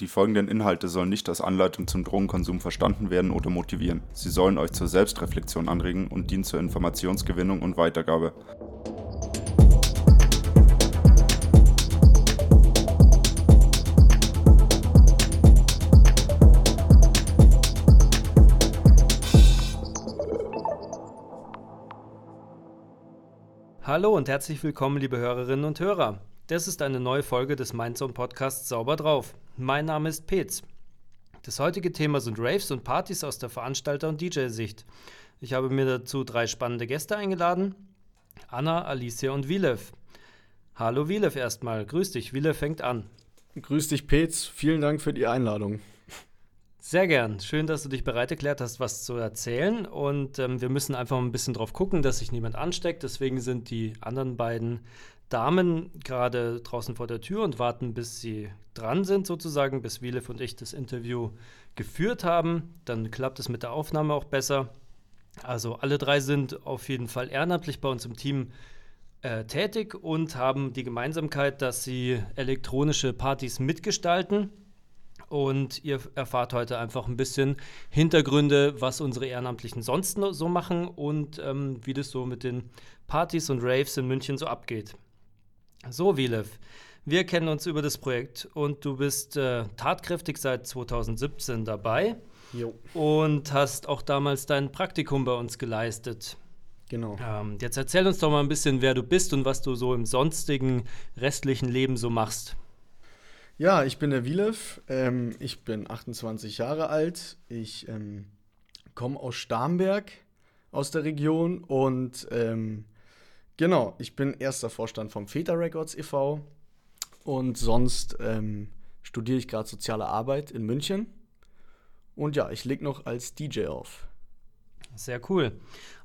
Die folgenden Inhalte sollen nicht als Anleitung zum Drogenkonsum verstanden werden oder motivieren. Sie sollen euch zur Selbstreflexion anregen und dienen zur Informationsgewinnung und Weitergabe. Hallo und herzlich willkommen, liebe Hörerinnen und Hörer. Das ist eine neue Folge des Mindzone Podcasts Sauber drauf. Mein Name ist Petz. Das heutige Thema sind Raves und Partys aus der Veranstalter- und DJ-Sicht. Ich habe mir dazu drei spannende Gäste eingeladen: Anna, Alicia und Wilev. Hallo Wilev erstmal. Grüß dich. Wilev fängt an. Grüß dich, Petz. Vielen Dank für die Einladung. Sehr gern. Schön, dass du dich bereit erklärt hast, was zu erzählen. Und ähm, wir müssen einfach ein bisschen drauf gucken, dass sich niemand ansteckt. Deswegen sind die anderen beiden Damen gerade draußen vor der Tür und warten, bis sie dran sind, sozusagen, bis Wielev und ich das Interview geführt haben. Dann klappt es mit der Aufnahme auch besser. Also alle drei sind auf jeden Fall ehrenamtlich bei uns im Team äh, tätig und haben die Gemeinsamkeit, dass sie elektronische Partys mitgestalten. Und ihr erfahrt heute einfach ein bisschen Hintergründe, was unsere Ehrenamtlichen sonst so machen und ähm, wie das so mit den Partys und Raves in München so abgeht. So, Wilev, wir kennen uns über das Projekt und du bist äh, tatkräftig seit 2017 dabei Jo. und hast auch damals dein Praktikum bei uns geleistet. Genau. Ähm, jetzt erzähl uns doch mal ein bisschen, wer du bist und was du so im sonstigen restlichen Leben so machst. Ja, ich bin der Wilev. Ähm, ich bin 28 Jahre alt. Ich ähm, komme aus Starnberg, aus der Region. Und ähm, genau, ich bin erster Vorstand vom Feta Records e.V. Und sonst ähm, studiere ich gerade soziale Arbeit in München. Und ja, ich lege noch als DJ auf. Sehr cool.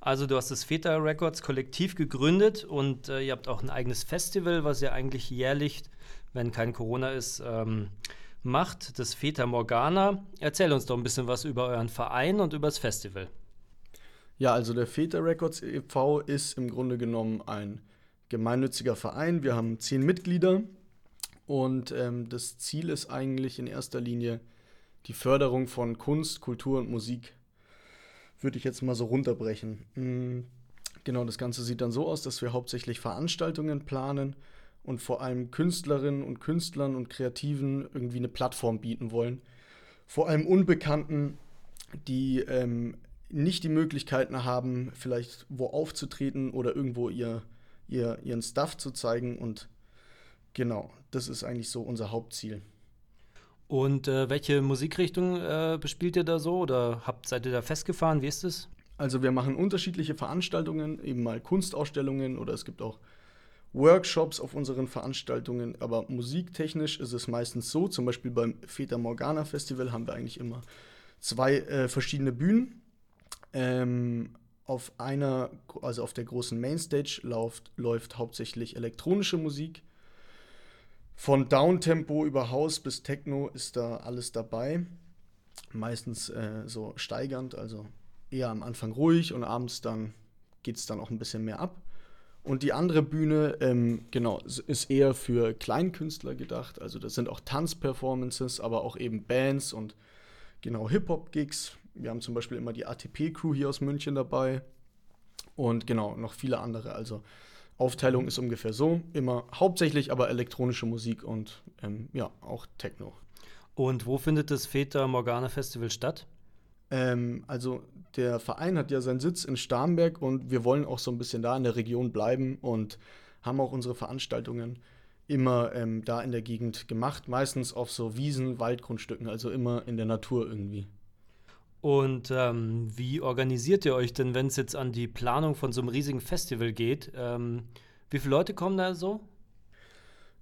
Also du hast das Feta Records Kollektiv gegründet und äh, ihr habt auch ein eigenes Festival, was ihr eigentlich jährlich, wenn kein Corona ist, ähm, macht, das Feta Morgana. Erzähl uns doch ein bisschen was über euren Verein und über das Festival. Ja, also der Feta Records e.V. ist im Grunde genommen ein gemeinnütziger Verein. Wir haben zehn Mitglieder und ähm, das Ziel ist eigentlich in erster Linie die Förderung von Kunst, Kultur und Musik. Würde ich jetzt mal so runterbrechen. Mm, Genau, das Ganze sieht dann so aus, dass wir hauptsächlich Veranstaltungen planen und vor allem Künstlerinnen und Künstlern und Kreativen irgendwie eine Plattform bieten wollen. Vor allem Unbekannten, die ähm, nicht die Möglichkeiten haben, vielleicht wo aufzutreten oder irgendwo ihr, ihr, ihren Stuff zu zeigen. Und genau, das ist eigentlich so unser Hauptziel. Und äh, welche Musikrichtung äh, bespielt ihr da so oder habt, seid ihr da festgefahren? Wie ist es? Also wir machen unterschiedliche Veranstaltungen, eben mal Kunstausstellungen oder es gibt auch Workshops auf unseren Veranstaltungen, aber musiktechnisch ist es meistens so, zum Beispiel beim Feta Morgana Festival haben wir eigentlich immer zwei äh, verschiedene Bühnen. Ähm, auf einer, also auf der großen Mainstage läuft, läuft hauptsächlich elektronische Musik. Von Downtempo über House bis Techno ist da alles dabei. Meistens äh, so steigernd, also eher am Anfang ruhig und abends dann geht es dann auch ein bisschen mehr ab. Und die andere Bühne, ähm, genau, ist eher für Kleinkünstler gedacht. Also das sind auch Tanzperformances, aber auch eben Bands und genau Hip-Hop-Gigs. Wir haben zum Beispiel immer die ATP-Crew hier aus München dabei. Und genau, noch viele andere. Also Aufteilung ist ungefähr so. Immer hauptsächlich aber elektronische Musik und ähm, ja, auch Techno. Und wo findet das Feta Morgana Festival statt? Ähm, also der Verein hat ja seinen Sitz in Starnberg und wir wollen auch so ein bisschen da in der Region bleiben und haben auch unsere Veranstaltungen immer ähm, da in der Gegend gemacht, meistens auf so Wiesen, Waldgrundstücken, also immer in der Natur irgendwie. Und ähm, wie organisiert ihr euch denn, wenn es jetzt an die Planung von so einem riesigen Festival geht? Ähm, wie viele Leute kommen da so?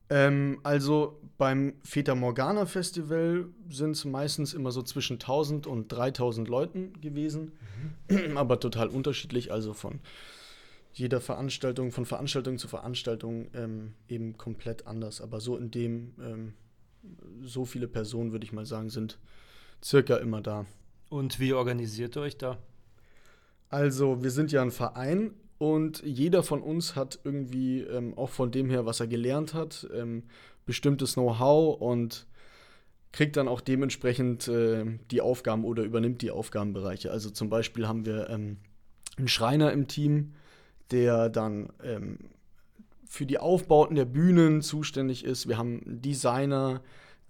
Ähm, also beim Feta Morgana Festival sind es meistens immer so zwischen 1000 und 3000 Leuten gewesen, aber total unterschiedlich, also von jeder Veranstaltung, von Veranstaltung zu Veranstaltung ähm, eben komplett anders. Aber so in dem, ähm, so viele Personen, würde ich mal sagen, sind circa immer da. Und wie organisiert ihr euch da? Also, wir sind ja ein Verein und jeder von uns hat irgendwie, ähm, auch von dem her, was er gelernt hat, ähm, bestimmtes Know-how und kriegt dann auch dementsprechend äh, die Aufgaben oder übernimmt die Aufgabenbereiche. Also zum Beispiel haben wir ähm, einen Schreiner im Team, der dann ähm, für die Aufbauten der Bühnen zuständig ist. Wir haben einen Designer,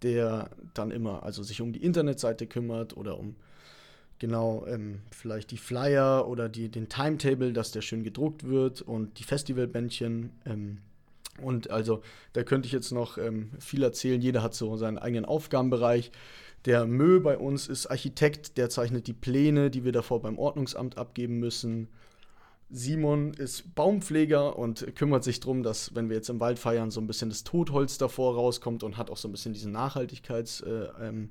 der dann immer also sich um die Internetseite kümmert oder um genau ähm, vielleicht die Flyer oder die, den Timetable, dass der schön gedruckt wird und die Festivalbändchen. Ähm, und also da könnte ich jetzt noch ähm, viel erzählen. Jeder hat so seinen eigenen Aufgabenbereich. Der Mö bei uns ist Architekt, der zeichnet die Pläne, die wir davor beim Ordnungsamt abgeben müssen. Simon ist Baumpfleger und kümmert sich darum, dass, wenn wir jetzt im Wald feiern, so ein bisschen das Totholz davor rauskommt und hat auch so ein bisschen diesen Nachhaltigkeitsaspekt äh,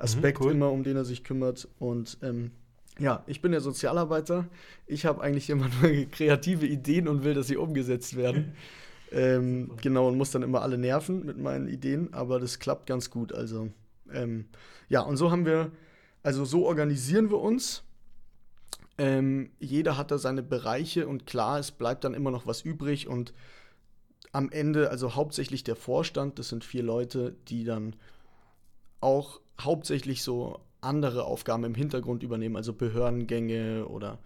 ähm, mhm, cool. immer, um den er sich kümmert. Und ähm, ja, ich bin der Sozialarbeiter. Ich habe eigentlich immer nur kreative Ideen und will, dass sie umgesetzt werden. ähm, genau, und muss dann immer alle nerven mit meinen Ideen, aber das klappt ganz gut. Also, ähm, ja, und so haben wir, also so organisieren wir uns ähm, jeder hat da seine Bereiche und klar, es bleibt dann immer noch was übrig und am Ende, also hauptsächlich der Vorstand, das sind vier Leute, die dann auch hauptsächlich so andere Aufgaben im Hintergrund übernehmen, also Behördengänge oder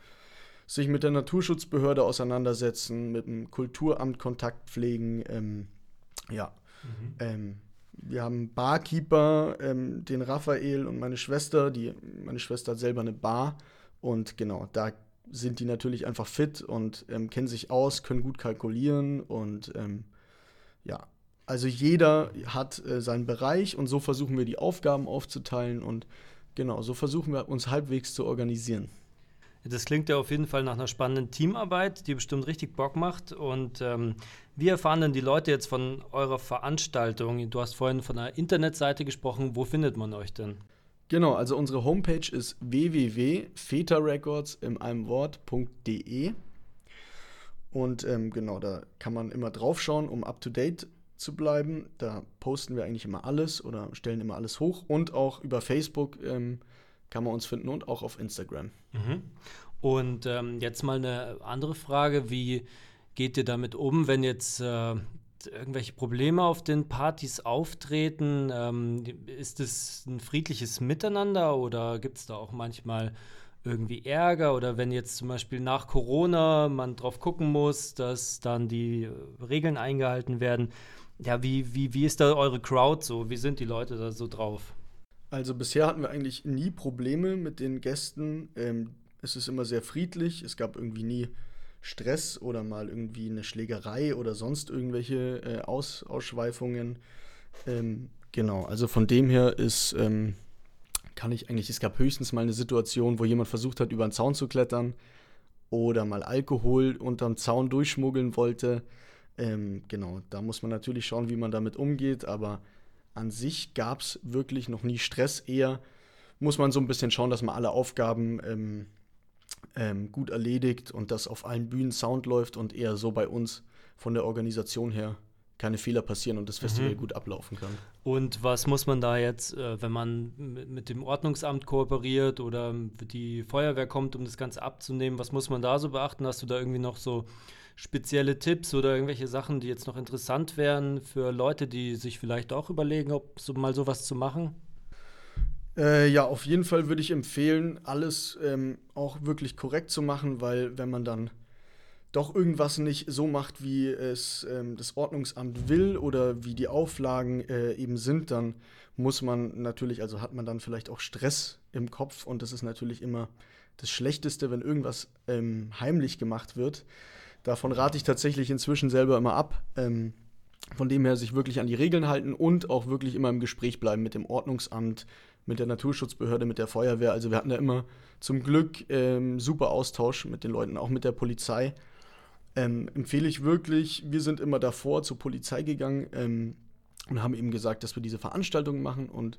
sich mit der Naturschutzbehörde auseinandersetzen, mit dem Kulturamt Kontakt pflegen. Ähm, ja. Mhm. Ähm, wir haben Barkeeper, ähm, den Raphael und meine Schwester, die meine Schwester hat selber eine Bar und genau, da sind die natürlich einfach fit und ähm, kennen sich aus, können gut kalkulieren und ähm, ja, also jeder hat äh, seinen Bereich und so versuchen wir die Aufgaben aufzuteilen und genau, so versuchen wir uns halbwegs zu organisieren. Das klingt ja auf jeden Fall nach einer spannenden Teamarbeit, die bestimmt richtig Bock macht. Und ähm, wie erfahren denn die Leute jetzt von eurer Veranstaltung? Du hast vorhin von einer Internetseite gesprochen. Wo findet man euch denn? Genau, also unsere Homepage ist www.fetarecords in einem Wort.de. Und ähm, genau, da kann man immer drauf schauen, um up to date zu bleiben. Da posten wir eigentlich immer alles oder stellen immer alles hoch. Und auch über Facebook ähm, kann man uns finden und auch auf Instagram. Mhm. Und ähm, jetzt mal eine andere Frage: Wie geht ihr damit um, wenn jetzt äh, irgendwelche Probleme auf den Partys auftreten? Ähm, ist es ein friedliches Miteinander oder gibt es da auch manchmal irgendwie Ärger? Oder wenn jetzt zum Beispiel nach Corona man drauf gucken muss, dass dann die Regeln eingehalten werden, ja, wie, wie, wie ist da eure Crowd so? Wie sind die Leute da so drauf? Also bisher hatten wir eigentlich nie Probleme mit den Gästen. Ähm, es ist immer sehr friedlich. Es gab irgendwie nie Stress oder mal irgendwie eine Schlägerei oder sonst irgendwelche äh, Aus Ausschweifungen. Ähm, genau, also von dem her ist, ähm, kann ich eigentlich, es gab höchstens mal eine Situation, wo jemand versucht hat, über einen Zaun zu klettern oder mal Alkohol unterm Zaun durchschmuggeln wollte. Ähm, genau, da muss man natürlich schauen, wie man damit umgeht, aber an sich gab es wirklich noch nie Stress. Eher muss man so ein bisschen schauen, dass man alle Aufgaben ähm, ähm, gut erledigt und dass auf allen Bühnen Sound läuft und eher so bei uns von der Organisation her keine Fehler passieren und das Festival mhm. gut ablaufen kann. Und was muss man da jetzt, äh, wenn man mit dem Ordnungsamt kooperiert oder die Feuerwehr kommt, um das Ganze abzunehmen, was muss man da so beachten? Hast du da irgendwie noch so spezielle Tipps oder irgendwelche Sachen, die jetzt noch interessant wären für Leute, die sich vielleicht auch überlegen, ob so mal sowas zu machen? Äh, ja, auf jeden Fall würde ich empfehlen, alles ähm, auch wirklich korrekt zu machen, weil wenn man dann doch irgendwas nicht so macht, wie es ähm, das Ordnungsamt will oder wie die Auflagen äh, eben sind, dann muss man natürlich, also hat man dann vielleicht auch Stress im Kopf und das ist natürlich immer das Schlechteste, wenn irgendwas ähm, heimlich gemacht wird. Davon rate ich tatsächlich inzwischen selber immer ab. Ähm, von dem her sich wirklich an die Regeln halten und auch wirklich immer im Gespräch bleiben mit dem Ordnungsamt, mit der Naturschutzbehörde, mit der Feuerwehr. Also wir hatten ja immer zum Glück ähm, super Austausch mit den Leuten, auch mit der Polizei. Ähm, empfehle ich wirklich, wir sind immer davor zur Polizei gegangen ähm, und haben eben gesagt, dass wir diese Veranstaltung machen und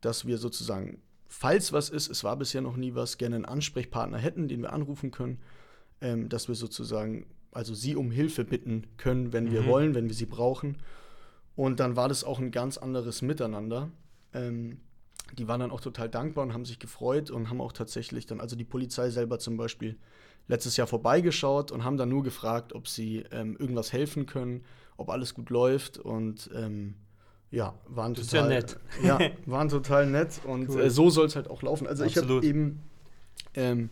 dass wir sozusagen, falls was ist, es war bisher noch nie was, gerne einen Ansprechpartner hätten, den wir anrufen können, ähm, dass wir sozusagen, also sie um Hilfe bitten können, wenn mhm. wir wollen, wenn wir sie brauchen. Und dann war das auch ein ganz anderes Miteinander. Ähm, die waren dann auch total dankbar und haben sich gefreut und haben auch tatsächlich dann, also die Polizei selber zum Beispiel, letztes Jahr vorbeigeschaut und haben dann nur gefragt, ob sie ähm, irgendwas helfen können, ob alles gut läuft. Und ähm, Ja, waren Das total ja nett. Ja, waren total nett und Cool. äh, so soll es halt auch laufen. Also ich habe Absolut. eben ähm,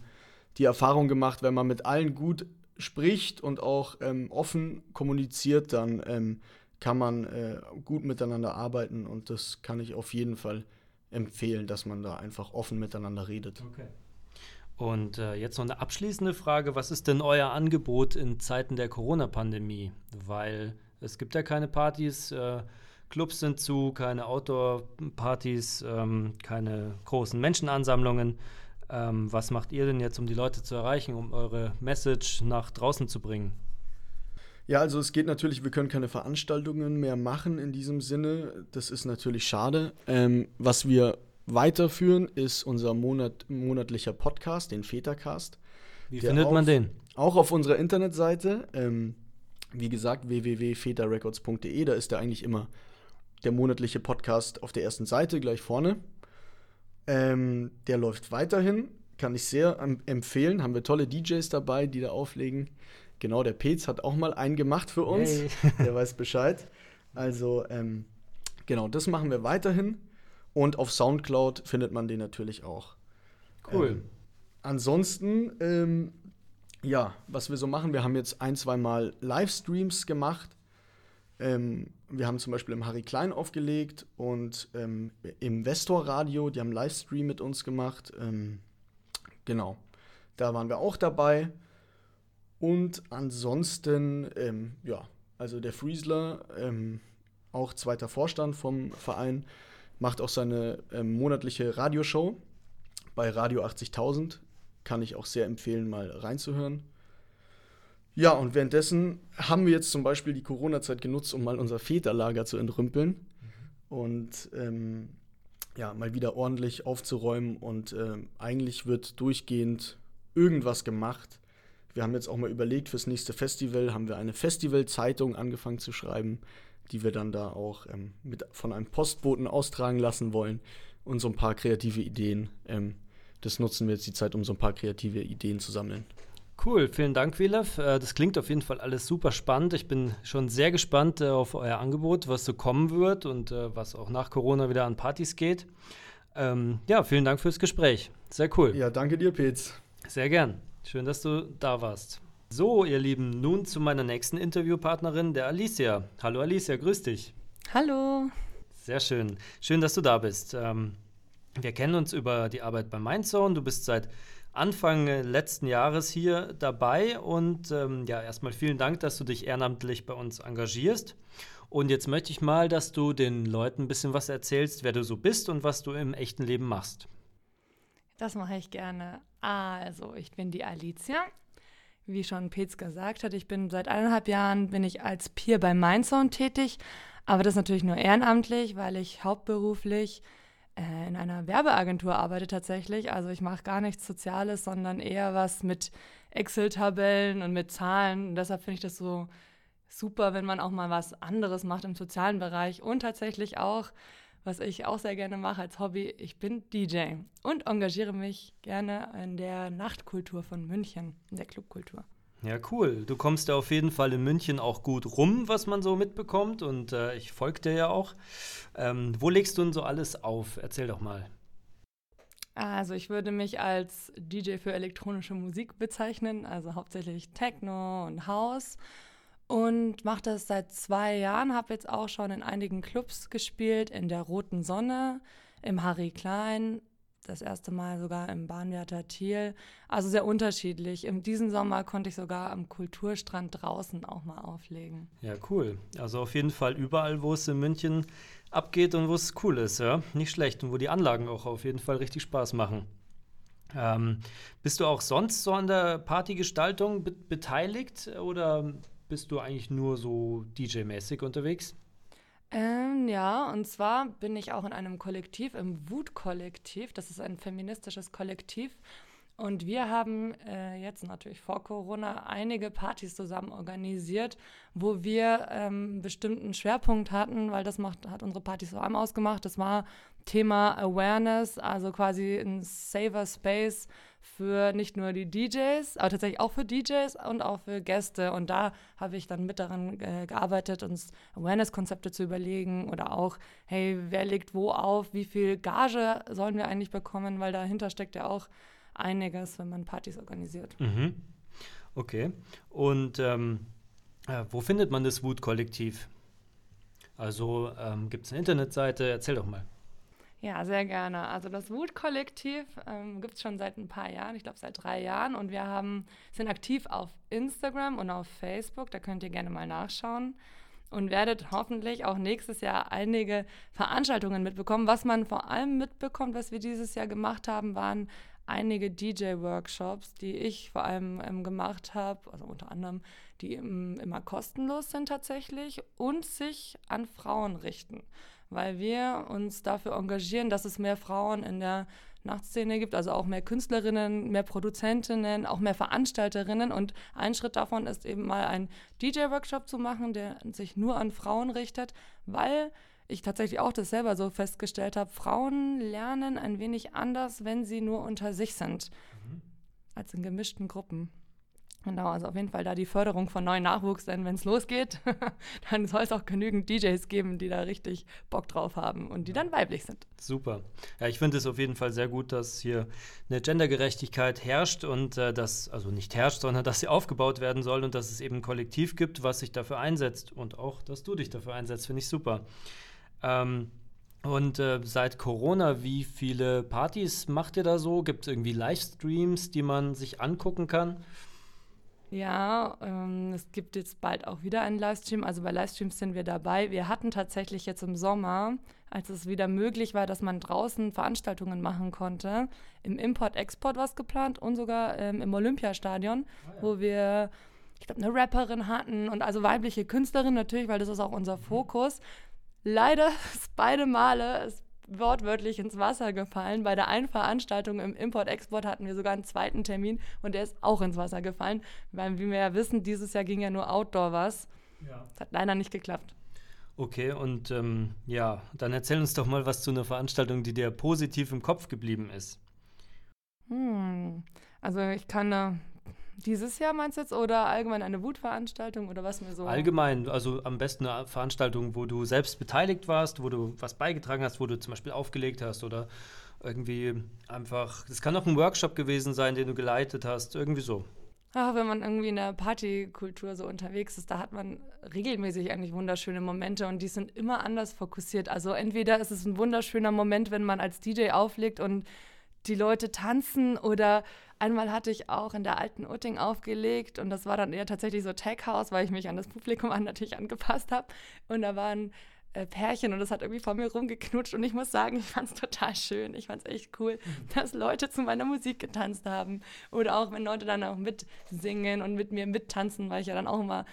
die Erfahrung gemacht, wenn man mit allen gut spricht und auch ähm, offen kommuniziert, dann ähm, kann man äh, gut miteinander arbeiten und das kann ich auf jeden Fall empfehlen, dass man da einfach offen miteinander redet. Okay. Und äh, jetzt noch eine abschließende Frage. Was ist denn euer Angebot in Zeiten der Corona-Pandemie? Weil es gibt ja keine Partys, äh, Clubs sind zu, keine Outdoor-Partys, ähm, keine großen Menschenansammlungen. Ähm, was macht ihr denn jetzt, um die Leute zu erreichen, um eure Message nach draußen zu bringen? Ja, also es geht natürlich, wir können keine Veranstaltungen mehr machen in diesem Sinne. Das ist natürlich schade. Ähm, was wir weiterführen, ist unser Monat, monatlicher Podcast, den Vätercast. Wie findet man auf- den? Auch auf unserer Internetseite, ähm, wie gesagt, www.väterrecords.de, da ist der eigentlich immer der monatliche Podcast auf der ersten Seite, gleich vorne. Ähm, der läuft weiterhin, kann ich sehr em- empfehlen. Haben wir tolle DJs dabei, die da auflegen. Genau, der Petz hat auch mal einen gemacht für uns. Yay. Der weiß Bescheid. Also, ähm, genau, das machen wir weiterhin. Und auf Soundcloud findet man den natürlich auch. Cool. Ähm, ansonsten, ähm, ja, was wir so machen, wir haben jetzt ein, zwei Mal Livestreams gemacht. Ähm, wir haben zum Beispiel im Harry Klein aufgelegt und ähm, im Vestor Radio, die haben Livestream mit uns gemacht. Ähm, genau, da waren wir auch dabei. Und ansonsten, ähm, ja, also der Friesler, ähm, auch zweiter Vorstand vom Verein, macht auch seine ähm, monatliche Radioshow bei Radio 80.000. Kann ich auch sehr empfehlen, mal reinzuhören. Ja, und währenddessen haben wir jetzt zum Beispiel die Corona-Zeit genutzt, um mal unser Väterlager zu entrümpeln und ähm, ja, mal wieder ordentlich aufzuräumen. Und ähm, eigentlich wird durchgehend irgendwas gemacht. Wir haben jetzt auch mal überlegt, fürs nächste Festival haben wir eine Festivalzeitung angefangen zu schreiben, die wir dann da auch ähm, mit, von einem Postboten austragen lassen wollen und so ein paar kreative Ideen. Ähm, das nutzen wir jetzt die Zeit, um so ein paar kreative Ideen zu sammeln. Cool, vielen Dank, Wilev. Äh, Das klingt auf jeden Fall alles super spannend. Ich bin schon sehr gespannt äh, auf euer Angebot, was so kommen wird und äh, was auch nach Corona wieder an Partys geht. Ähm, ja, vielen Dank fürs Gespräch. Sehr cool. Ja, danke dir, Petz. Sehr gern. Schön, dass du da warst. So, ihr Lieben, nun zu meiner nächsten Interviewpartnerin, der Alicia. Hallo Alicia, grüß dich. Hallo. Sehr schön. Schön, dass du da bist. Ähm, wir kennen uns über die Arbeit bei Mindzone. Du bist seit Anfang letzten Jahres hier dabei und ähm, ja, erstmal vielen Dank, dass du dich ehrenamtlich bei uns engagierst. Und jetzt möchte ich mal, dass du den Leuten ein bisschen was erzählst, wer du so bist und was du im echten Leben machst. Das mache ich gerne. Also, ich bin die Alicia. Wie schon Petz gesagt hat, ich bin seit eineinhalb Jahren bin ich als Peer bei Mindsound tätig, aber das natürlich nur ehrenamtlich, weil ich hauptberuflich in einer Werbeagentur arbeite tatsächlich. Also ich mache gar nichts Soziales, sondern eher was mit Excel-Tabellen und mit Zahlen. Und deshalb finde ich das so super, wenn man auch mal was anderes macht im sozialen Bereich und tatsächlich auch was ich auch sehr gerne mache als Hobby, ich bin DJ und engagiere mich gerne in der Nachtkultur von München, in der Clubkultur. Ja, cool. Du kommst ja auf jeden Fall in München auch gut rum, was man so mitbekommt. Und äh, ich folge dir ja auch. Ähm, wo legst du denn so alles auf? Erzähl doch mal. Also ich würde mich als DJ für elektronische Musik bezeichnen, also hauptsächlich Techno und House. Und mache das seit zwei Jahren, habe jetzt auch schon in einigen Clubs gespielt, in der Roten Sonne, im Harry Klein, das erste Mal sogar im Bahnwärter Thiel. Also sehr unterschiedlich. In diesem Sommer konnte ich sogar am Kulturstrand draußen auch mal auflegen. Ja, cool. Also auf jeden Fall überall, wo es in München abgeht und wo es cool ist, ja. Nicht schlecht. Und wo die Anlagen auch auf jeden Fall richtig Spaß machen. Ähm, bist du auch sonst so an der Partygestaltung be beteiligt oder bist du eigentlich nur so DJ-mäßig unterwegs? Ähm, ja, und zwar bin ich auch in einem Kollektiv, im Wut-Kollektiv. Das ist ein feministisches Kollektiv. Und wir haben äh, jetzt natürlich vor Corona einige Partys zusammen organisiert, wo wir ähm, einen bestimmten Schwerpunkt hatten, weil das macht, hat unsere Partys vor allem ausgemacht. Das war Thema Awareness, also quasi ein safer Space für nicht nur die DJs, aber tatsächlich auch für DJs und auch für Gäste. Und da habe ich dann mit daran äh, gearbeitet, uns Awareness-Konzepte zu überlegen oder auch, hey, wer legt wo auf, wie viel Gage sollen wir eigentlich bekommen, weil dahinter steckt ja auch einiges, wenn man Partys organisiert. Mhm. Okay. Und ähm, äh, wo findet man das Wut-Kollektiv? Also ähm, gibt es eine Internetseite? Erzähl doch mal. Ja, sehr gerne. Also das Wut-Kollektiv ähm, gibt es schon seit ein paar Jahren, ich glaube seit drei Jahren. Und wir haben, sind aktiv auf Instagram und auf Facebook. Da könnt ihr gerne mal nachschauen. Und werdet hoffentlich auch nächstes Jahr einige Veranstaltungen mitbekommen. Was man vor allem mitbekommt, was wir dieses Jahr gemacht haben, waren einige DJ-Workshops, die ich vor allem ähm, gemacht habe, also unter anderem, die im, immer kostenlos sind tatsächlich und sich an Frauen richten weil wir uns dafür engagieren, dass es mehr Frauen in der Nachtszene gibt, also auch mehr Künstlerinnen, mehr Produzentinnen, auch mehr Veranstalterinnen. Und ein Schritt davon ist eben mal ein DJ-Workshop zu machen, der sich nur an Frauen richtet, weil ich tatsächlich auch das selber so festgestellt habe, Frauen lernen ein wenig anders, wenn sie nur unter sich sind, mhm. als in gemischten Gruppen. Genau, also auf jeden Fall da die Förderung von neuen Nachwuchs, denn wenn es losgeht, dann soll es auch genügend DJs geben, die da richtig Bock drauf haben und die dann weiblich sind. Super. Ja, ich finde es auf jeden Fall sehr gut, dass hier eine Gendergerechtigkeit herrscht und äh, dass, also nicht herrscht, sondern dass sie aufgebaut werden soll und dass es eben ein Kollektiv gibt, was sich dafür einsetzt und auch, dass du dich dafür einsetzt, finde ich super. Ähm, und äh, seit Corona, wie viele Partys macht ihr da so? Gibt es irgendwie Livestreams, die man sich angucken kann? Ja, ähm, es gibt jetzt bald auch wieder einen Livestream. Also bei Livestreams sind wir dabei. Wir hatten tatsächlich jetzt im Sommer, als es wieder möglich war, dass man draußen Veranstaltungen machen konnte, im Import-Export was geplant und sogar ähm, im Olympiastadion, ah, ja. wo wir, ich glaube, eine Rapperin hatten und also weibliche Künstlerin natürlich, weil das ist auch unser mhm. Fokus. Leider ist beide Male, es wortwörtlich ins Wasser gefallen. Bei der einen Veranstaltung im Import-Export hatten wir sogar einen zweiten Termin und der ist auch ins Wasser gefallen. Weil, wie wir ja wissen, dieses Jahr ging ja nur Outdoor was. Ja. Das hat leider nicht geklappt. Okay, und ähm, ja, dann erzähl uns doch mal was zu einer Veranstaltung, die dir positiv im Kopf geblieben ist. Hm, also ich kann da dieses Jahr meinst du jetzt oder allgemein eine Wutveranstaltung oder was mir so? Allgemein, also am besten eine Veranstaltung, wo du selbst beteiligt warst, wo du was beigetragen hast, wo du zum Beispiel aufgelegt hast oder irgendwie einfach, das kann auch ein Workshop gewesen sein, den du geleitet hast, irgendwie so. Ach, wenn man irgendwie in der Partykultur so unterwegs ist, da hat man regelmäßig eigentlich wunderschöne Momente und die sind immer anders fokussiert. Also entweder ist es ein wunderschöner Moment, wenn man als DJ auflegt und die Leute tanzen oder einmal hatte ich auch in der alten Utting aufgelegt und das war dann eher tatsächlich so Tech House, weil ich mich an das Publikum an natürlich angepasst habe und da waren äh, Pärchen und das hat irgendwie vor mir rumgeknutscht und ich muss sagen, ich fand es total schön. Ich fand es echt cool, mhm. dass Leute zu meiner Musik getanzt haben oder auch wenn Leute dann auch mitsingen und mit mir mittanzen, weil ich ja dann auch immer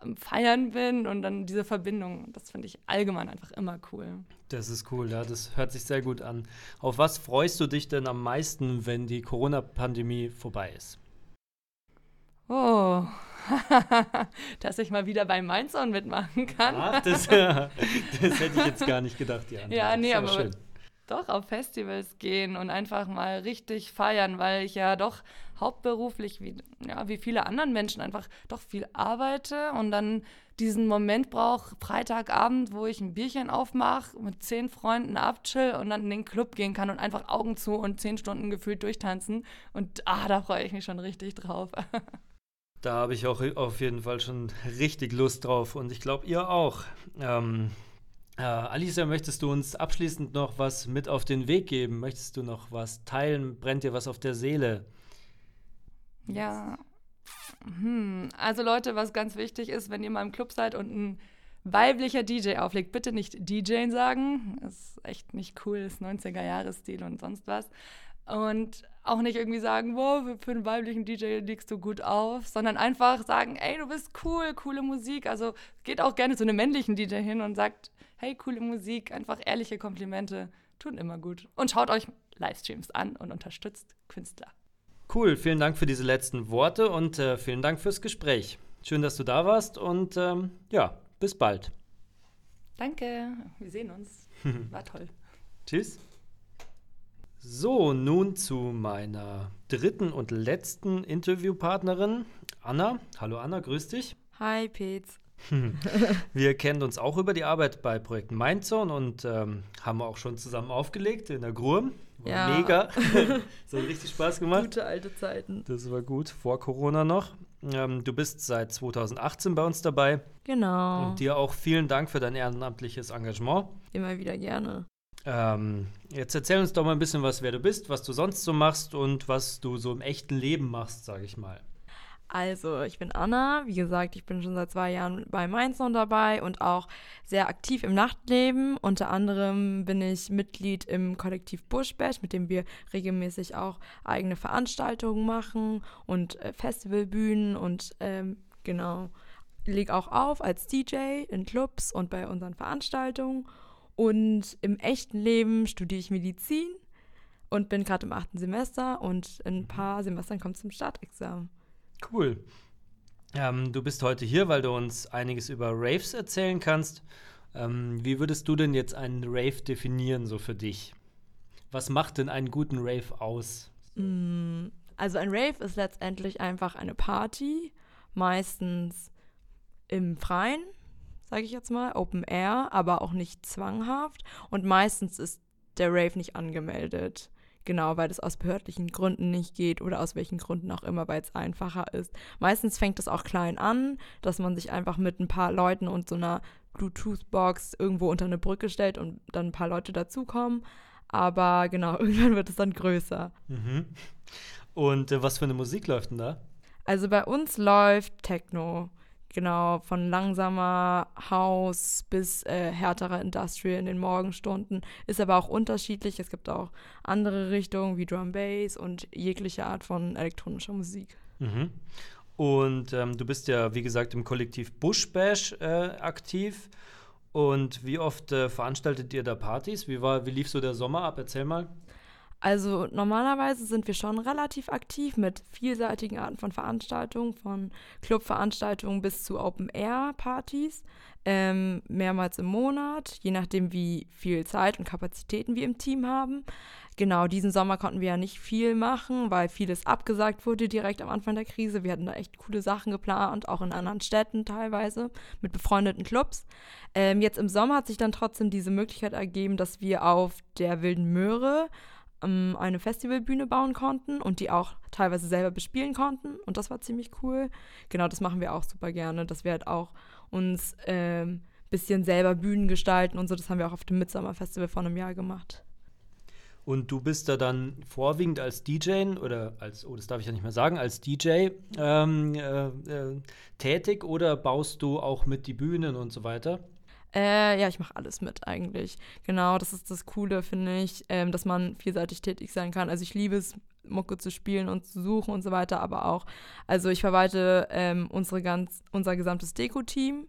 am Feiern bin und dann diese Verbindung. Das finde ich allgemein einfach immer cool. Das ist cool, ja, das hört sich sehr gut an. Auf was freust du dich denn am meisten, wenn die Corona-Pandemie vorbei ist? Oh, dass ich mal wieder bei Mindzone mitmachen kann. Ach, das, das, hätte ich jetzt gar nicht gedacht, ja. Ja, nee, aber schön doch auf Festivals gehen und einfach mal richtig feiern, weil ich ja doch hauptberuflich, wie, ja, wie viele anderen Menschen, einfach doch viel arbeite und dann diesen Moment brauche, Freitagabend, wo ich ein Bierchen aufmache, mit zehn Freunden abchill und dann in den Club gehen kann und einfach Augen zu und zehn Stunden gefühlt durchtanzen. Und ah, da freue ich mich schon richtig drauf. Da habe ich auch auf jeden Fall schon richtig Lust drauf und ich glaube, ihr auch. Ähm, äh, Alicia, möchtest du uns abschließend noch was mit auf den Weg geben? Möchtest du noch was teilen? Brennt dir was auf der Seele? Ja. Hm. Also Leute, was ganz wichtig ist, wenn ihr mal im Club seid und ein weiblicher DJ auflegt, bitte nicht DJ sagen. Das ist echt nicht cool, das ist 90er-Jahres-Stil und sonst was. Und auch nicht irgendwie sagen, wow, für einen weiblichen DJ legst du gut auf, sondern einfach sagen, ey, du bist cool, coole Musik. Also geht auch gerne zu einem männlichen DJ hin und sagt, hey, coole Musik, einfach ehrliche Komplimente tun immer gut. Und schaut euch Livestreams an und unterstützt Künstler. Cool, vielen Dank für diese letzten Worte und äh, vielen Dank fürs Gespräch. Schön, dass du da warst und ähm, ja, bis bald. Danke, wir sehen uns. War toll. Tschüss. So, nun zu meiner dritten und letzten Interviewpartnerin, Anna. Hallo Anna, grüß dich. Hi, Petz. Wir kennen uns auch über die Arbeit bei Projekt Mindzone und ähm, haben auch schon zusammen aufgelegt in der Grum. War Ja. mega. das hat richtig Spaß gemacht. Gute alte Zeiten. Das war gut, vor Corona noch. Ähm, du bist seit 2018 bei uns dabei Genau. und dir auch vielen Dank für dein ehrenamtliches Engagement. Immer wieder gerne. Ähm, jetzt erzähl uns doch mal ein bisschen was, wer du bist, was du sonst so machst und was du so im echten Leben machst, sage ich mal. Also, ich bin Anna. Wie gesagt, ich bin schon seit zwei Jahren bei Mindzone dabei und auch sehr aktiv im Nachtleben. Unter anderem bin ich Mitglied im Kollektiv Bushbash, mit dem wir regelmäßig auch eigene Veranstaltungen machen und äh, Festivalbühnen und ähm, genau, lege auch auf als DJ in Clubs und bei unseren Veranstaltungen. Und im echten Leben studiere ich Medizin und bin gerade im achten Semester und in ein paar Semestern kommt zum Staatsexamen. Cool. Ähm, du bist heute hier, weil du uns einiges über Raves erzählen kannst. Ähm, wie würdest du denn jetzt einen Rave definieren, so für dich? Was macht denn einen guten Rave aus? Mm, Also ein Rave ist letztendlich einfach eine Party, meistens im Freien, sage ich jetzt mal, Open Air, aber auch nicht zwanghaft. Und meistens ist der Rave nicht angemeldet. Genau, weil das aus behördlichen Gründen nicht geht oder aus welchen Gründen auch immer, weil es einfacher ist. Meistens fängt es auch klein an, dass man sich einfach mit ein paar Leuten und so einer Bluetooth-Box irgendwo unter eine Brücke stellt und dann ein paar Leute dazukommen. Aber genau, irgendwann wird es dann größer. Mhm. Und äh, was für eine Musik läuft denn da? Also bei uns läuft Techno. Genau, von langsamer House bis äh, härterer Industrial in den Morgenstunden. Ist aber auch unterschiedlich. Es gibt auch andere Richtungen wie Drum Bass und jegliche Art von elektronischer Musik. Mhm. Und ähm, du bist ja, wie gesagt, im Kollektiv Bush Bash äh, aktiv. Und wie oft äh, veranstaltet ihr da Partys? Wie, war, wie lief so der Sommer ab? Erzähl mal. Also normalerweise sind wir schon relativ aktiv mit vielseitigen Arten von Veranstaltungen, von Clubveranstaltungen bis zu Open-Air-Partys, ähm, mehrmals im Monat, je nachdem, wie viel Zeit und Kapazitäten wir im Team haben. Genau, diesen Sommer konnten wir ja nicht viel machen, weil vieles abgesagt wurde direkt am Anfang der Krise. Wir hatten da echt coole Sachen geplant, auch in anderen Städten teilweise, mit befreundeten Clubs. Ähm, jetzt im Sommer hat sich dann trotzdem diese Möglichkeit ergeben, dass wir auf der Wilden Möhre ähm, eine Festivalbühne bauen konnten und die auch teilweise selber bespielen konnten. Und das war ziemlich cool. Genau, das machen wir auch super gerne, dass wir halt auch uns ähm, bisschen selber Bühnen gestalten und so. Das haben wir auch auf dem Midsummer Festival vor einem Jahr gemacht. Und du bist da dann vorwiegend als DJ oder als, oh, das darf ich ja nicht mehr sagen, als DJ ähm, äh, äh, tätig oder baust du auch mit die Bühnen und so weiter? Äh, ja, ich mache alles mit eigentlich. Genau, das ist das Coole, finde ich, ähm, dass man vielseitig tätig sein kann. Also ich liebe es, Mucke zu spielen und zu suchen und so weiter, aber auch, also ich verwalte ähm, unsere ganz, unser gesamtes Deko-Team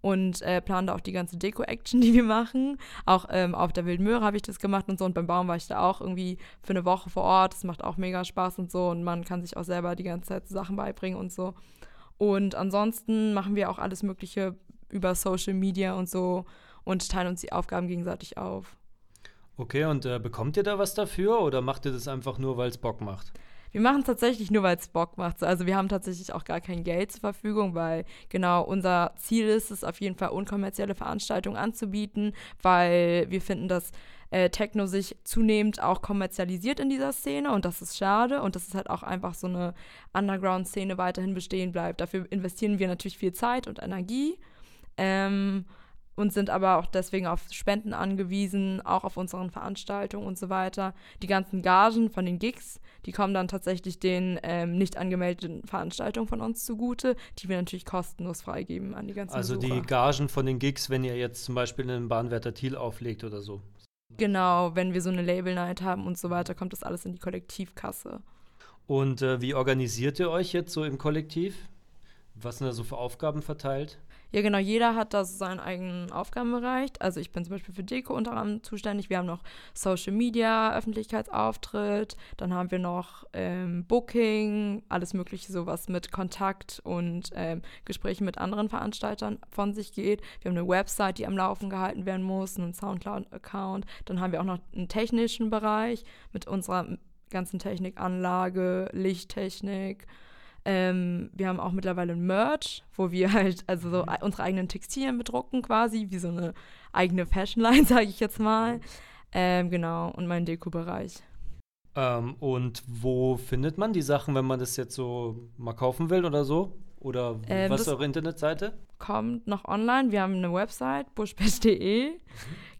und äh, plane da auch die ganze Deko-Action, die wir machen. Auch ähm, auf der Wilden Möhre habe ich das gemacht und so und beim Baum war ich da auch irgendwie für eine Woche vor Ort. Das macht auch mega Spaß und so und man kann sich auch selber die ganze Zeit Sachen beibringen und so. Und ansonsten machen wir auch alles Mögliche über Social Media und so und teilen uns die Aufgaben gegenseitig auf. Okay, und äh, bekommt ihr da was dafür oder macht ihr das einfach nur, weil es Bock macht? Wir machen es tatsächlich nur, weil es Bock macht. Also wir haben tatsächlich auch gar kein Geld zur Verfügung, weil genau unser Ziel ist es, auf jeden Fall unkommerzielle Veranstaltungen anzubieten, weil wir finden, dass äh, Techno sich zunehmend auch kommerzialisiert in dieser Szene und das ist schade und dass es halt auch einfach so eine Underground-Szene weiterhin bestehen bleibt. Dafür investieren wir natürlich viel Zeit und Energie. Ähm, und sind aber auch deswegen auf Spenden angewiesen, auch auf unseren Veranstaltungen und so weiter. Die ganzen Gagen von den Gigs, die kommen dann tatsächlich den ähm, nicht angemeldeten Veranstaltungen von uns zugute, die wir natürlich kostenlos freigeben an die ganzen Also die Besucher. Gagen von den Gigs, wenn ihr jetzt zum Beispiel einen Bahnwärter Thiel auflegt oder so. Genau, wenn wir so eine Label Night haben und so weiter, kommt das alles in die Kollektivkasse. Und äh, wie organisiert ihr euch jetzt so im Kollektiv? Was sind da so für Aufgaben verteilt? Ja, genau, jeder hat da seinen eigenen Aufgabenbereich. Also ich bin zum Beispiel für Deko unter anderem zuständig. Wir haben noch Social Media, Öffentlichkeitsauftritt, dann haben wir noch ähm, Booking, alles mögliche, sowas mit Kontakt und ähm, Gesprächen mit anderen Veranstaltern von sich geht. Wir haben eine Website, die am Laufen gehalten werden muss, einen Soundcloud-Account. Dann haben wir auch noch einen technischen Bereich mit unserer ganzen Technikanlage, Lichttechnik, ähm, wir haben auch mittlerweile ein Merch, wo wir halt also so mhm. unsere eigenen Textilien bedrucken quasi, wie so eine eigene Fashionline, sage ich jetzt mal. Ähm, genau, und mein Deko-Bereich. Ähm, und wo findet man die Sachen, wenn man das jetzt so mal kaufen will oder so? Oder ähm, was ist eure Internetseite? Kommt noch online. Wir haben eine Website, bushpest.de. Mhm.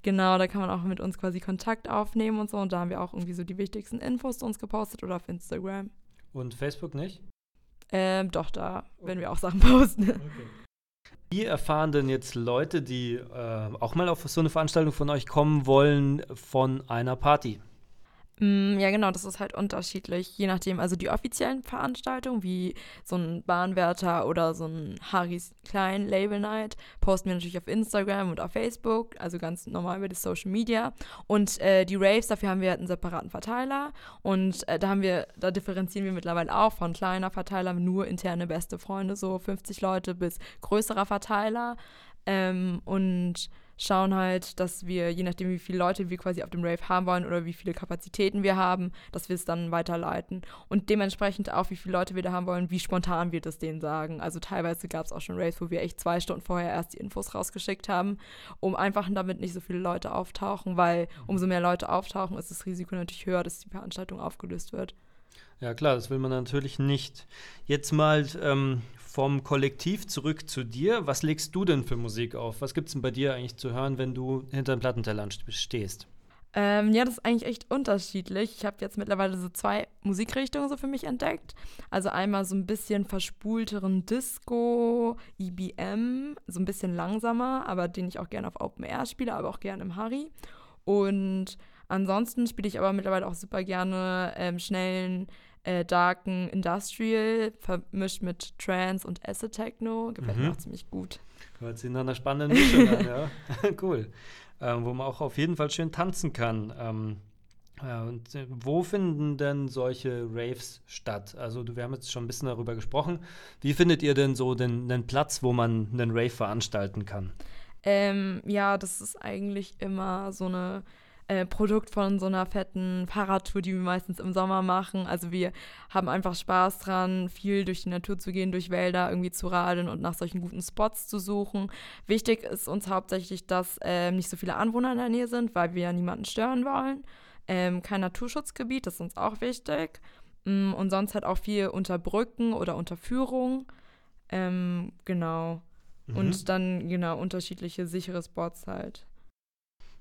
Genau, da kann man auch mit uns quasi Kontakt aufnehmen und so. Und da haben wir auch irgendwie so die wichtigsten Infos zu uns gepostet oder auf Instagram. Und Facebook nicht? Ähm, doch, da werden wir auch Sachen posten. Okay. Wie erfahren denn jetzt Leute, die äh, auch mal auf so eine Veranstaltung von euch kommen wollen, von einer Party? Mm, ja, genau, das ist halt unterschiedlich, je nachdem. Also die offiziellen Veranstaltungen, wie so ein Bahnwärter oder so ein Harrys Klein Label Night, posten wir natürlich auf Instagram und auf Facebook, also ganz normal über die Social Media. Und äh, die Raves, dafür haben wir halt einen separaten Verteiler. Und äh, da haben wir, da differenzieren wir mittlerweile auch von kleiner Verteiler, nur interne beste Freunde, so 50 Leute, bis größerer Verteiler. Ähm, und schauen halt, dass wir, je nachdem, wie viele Leute wir quasi auf dem Rave haben wollen oder wie viele Kapazitäten wir haben, dass wir es dann weiterleiten. Und dementsprechend auch, wie viele Leute wir da haben wollen, wie spontan wir das denen sagen. Also teilweise gab es auch schon Raves, wo wir echt zwei Stunden vorher erst die Infos rausgeschickt haben, um einfach damit nicht so viele Leute auftauchen, weil umso mehr Leute auftauchen, ist das Risiko natürlich höher, dass die Veranstaltung aufgelöst wird. Ja klar, das will man natürlich nicht. Jetzt mal ähm, vom Kollektiv zurück zu dir. Was legst du denn für Musik auf? Was gibt es denn bei dir eigentlich zu hören, wenn du hinter den Plattentellern stehst? Ähm, ja, das ist eigentlich echt unterschiedlich. Ich habe jetzt mittlerweile so zwei Musikrichtungen so für mich entdeckt. Also einmal so ein bisschen verspulteren Disco, EBM, so ein bisschen langsamer, aber den ich auch gerne auf Open Air spiele, aber auch gerne im Harry. Und ansonsten spiele ich aber mittlerweile auch super gerne ähm, schnellen äh, darken Industrial vermischt mit Trance und Acid Techno. Gefällt mhm. mir auch ziemlich gut. Hört sich nach einer spannenden Mischung an, ja. cool. Ähm, wo man auch auf jeden Fall schön tanzen kann. Ähm, äh, und äh, wo finden denn solche Raves statt? Also, wir haben jetzt schon ein bisschen darüber gesprochen. Wie findet ihr denn so den, den Platz, wo man einen Rave veranstalten kann? Ähm, ja, das ist eigentlich immer so eine äh, Produkt von so einer fetten Fahrradtour, die wir meistens im Sommer machen. Also wir haben einfach Spaß dran, viel durch die Natur zu gehen, durch Wälder irgendwie zu radeln und nach solchen guten Spots zu suchen. Wichtig ist uns hauptsächlich, dass äh, nicht so viele Anwohner in der Nähe sind, weil wir ja niemanden stören wollen. Ähm, kein Naturschutzgebiet, das ist uns auch wichtig. Mm, und sonst halt auch viel unter Brücken oder unter Führung. Ähm, genau. Mhm. Und dann, genau, unterschiedliche sichere Spots halt.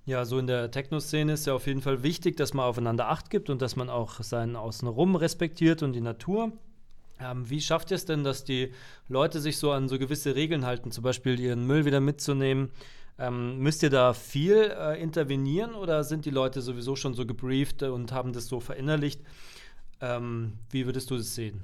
Ja, so in der Techno-Szene ist ja auf jeden Fall wichtig, dass man aufeinander Acht gibt und dass man auch seinen Außenrum respektiert und die Natur. Ähm, wie schafft ihr es denn, dass die Leute sich so an so gewisse Regeln halten, zum Beispiel ihren Müll wieder mitzunehmen? Ähm, müsst ihr da viel äh, intervenieren oder sind die Leute sowieso schon so gebrieft und haben das so verinnerlicht? Ähm, wie würdest du das sehen?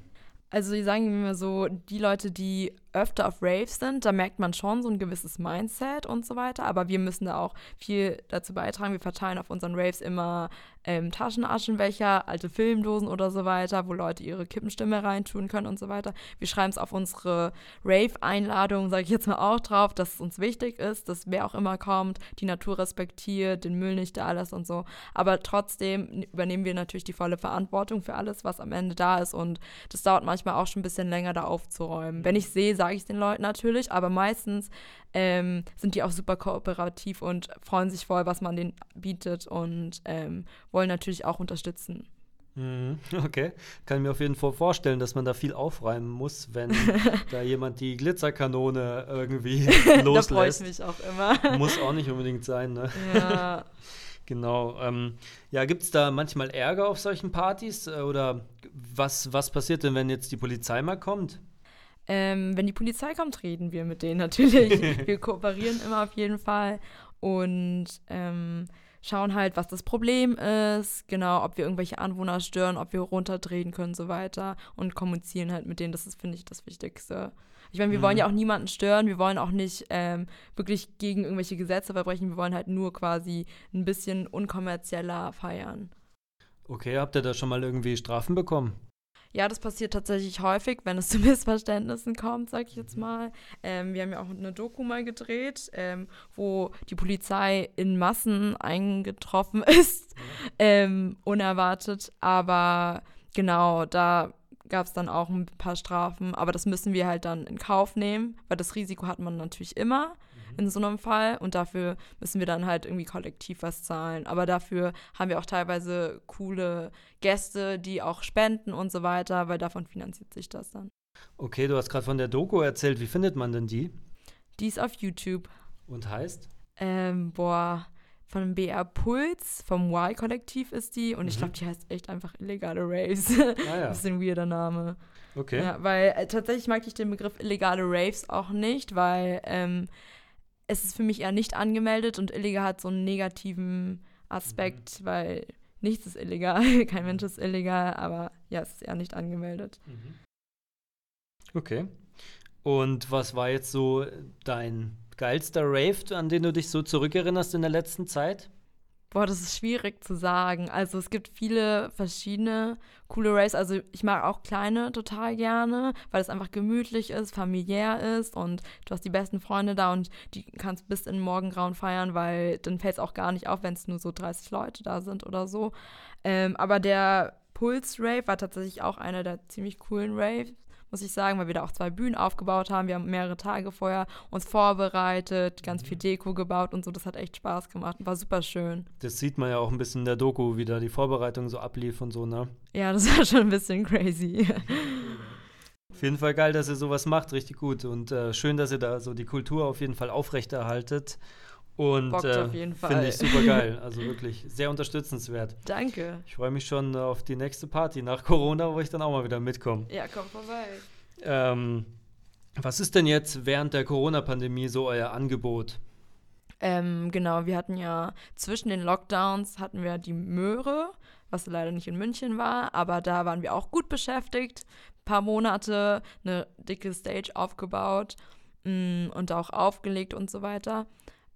Also sagen wir mal so, die Leute, die öfter auf Raves sind, da merkt man schon so ein gewisses Mindset und so weiter. Aber wir müssen da auch viel dazu beitragen. Wir verteilen auf unseren Raves immer ähm, Taschenaschenbecher, alte Filmdosen oder so weiter, wo Leute ihre Kippenstimme reintun können und so weiter. Wir schreiben es auf unsere Rave-Einladung, sage ich jetzt mal auch drauf, dass es uns wichtig ist, dass wer auch immer kommt, die Natur respektiert, den Müll nicht da lässt und so. Aber trotzdem übernehmen wir natürlich die volle Verantwortung für alles, was am Ende da ist. Und das dauert manchmal auch schon ein bisschen länger, da aufzuräumen. Wenn ich sehe, sage ich den Leuten natürlich, aber meistens ähm, sind die auch super kooperativ und freuen sich voll, was man denen bietet und ähm, wollen natürlich auch unterstützen. Mhm, okay, kann ich mir auf jeden Fall vorstellen, dass man da viel aufräumen muss, wenn da jemand die Glitzerkanone irgendwie loslässt. da freue ich mich auch immer. Muss auch nicht unbedingt sein, ne? Ja. genau. Ähm, ja, gibt es da manchmal Ärger auf solchen Partys? Äh, oder was, was passiert denn, wenn jetzt die Polizei mal kommt? Ähm, wenn die Polizei kommt, reden wir mit denen natürlich. wir kooperieren immer auf jeden Fall und ähm, schauen halt, was das Problem ist, genau, ob wir irgendwelche Anwohner stören, ob wir runterdrehen können und so weiter und kommunizieren halt mit denen. Das ist, finde ich, das Wichtigste. Ich meine, wir Mhm. wollen ja auch niemanden stören, wir wollen auch nicht ähm, wirklich gegen irgendwelche Gesetze verbrechen, wir wollen halt nur quasi ein bisschen unkommerzieller feiern. Okay, habt ihr da schon mal irgendwie Strafen bekommen? Ja, das passiert tatsächlich häufig, wenn es zu Missverständnissen kommt, sag ich jetzt mal. Ähm, wir haben ja auch eine Doku mal gedreht, ähm, wo die Polizei in Massen eingetroffen ist, ähm, unerwartet. Aber genau, da gab es dann auch ein paar Strafen. Aber das müssen wir halt dann in Kauf nehmen, weil das Risiko hat man natürlich immer in so einem Fall und dafür müssen wir dann halt irgendwie kollektiv was zahlen. Aber dafür haben wir auch teilweise coole Gäste, die auch spenden und so weiter, weil davon finanziert sich das dann. Okay, du hast gerade von der Doku erzählt. Wie findet man denn die? Die ist auf YouTube. Und heißt? Ähm, boah, von BR Puls, vom Y-Kollektiv ist die und ich Mhm. glaube, die heißt echt einfach illegale Raves. Ah ja, Das ist ein weirder Name. okay. Ja, weil äh, tatsächlich mag ich den Begriff illegale Raves auch nicht, weil ähm, es ist für mich eher nicht angemeldet und illegal hat so einen negativen Aspekt, weil nichts ist illegal, kein Mensch ist illegal, aber ja, es ist eher nicht angemeldet. Mhm. Okay. Und was war jetzt so dein geilster Rave, an den du dich so zurückerinnerst in der letzten Zeit? Boah, das ist schwierig zu sagen. Also es gibt viele verschiedene coole Raves. Also ich mag auch kleine total gerne, weil es einfach gemütlich ist, familiär ist und du hast die besten Freunde da und die kannst bis in den Morgengrauen feiern, weil dann fällt es auch gar nicht auf, wenn es nur so 30 Leute da sind oder so. Ähm, aber der Puls Rave war tatsächlich auch einer der ziemlich coolen Raves. Muss ich sagen, weil wir da auch zwei Bühnen aufgebaut haben. Wir haben mehrere Tage vorher uns vorbereitet, ganz viel Deko gebaut und so. Das hat echt Spaß gemacht und war super schön. Das sieht man ja auch ein bisschen in der Doku, wie da die Vorbereitung so ablief und so, ne? Ja, das war schon ein bisschen crazy. Auf jeden Fall geil, dass ihr sowas macht, richtig gut. Und äh, schön, dass ihr da so die Kultur auf jeden Fall aufrechterhaltet. Und äh, finde ich super geil. Also wirklich sehr unterstützenswert. Danke. Ich freue mich schon auf die nächste Party nach Corona, wo ich dann auch mal wieder mitkomme. Ja, komm vorbei. Ähm, was ist denn jetzt während der Corona-Pandemie so euer Angebot? Ähm, genau, wir hatten ja zwischen den Lockdowns hatten wir die Möhre, was leider nicht in München war, aber da waren wir auch gut beschäftigt. Ein paar Monate, eine dicke Stage aufgebaut mm, und auch aufgelegt und so weiter.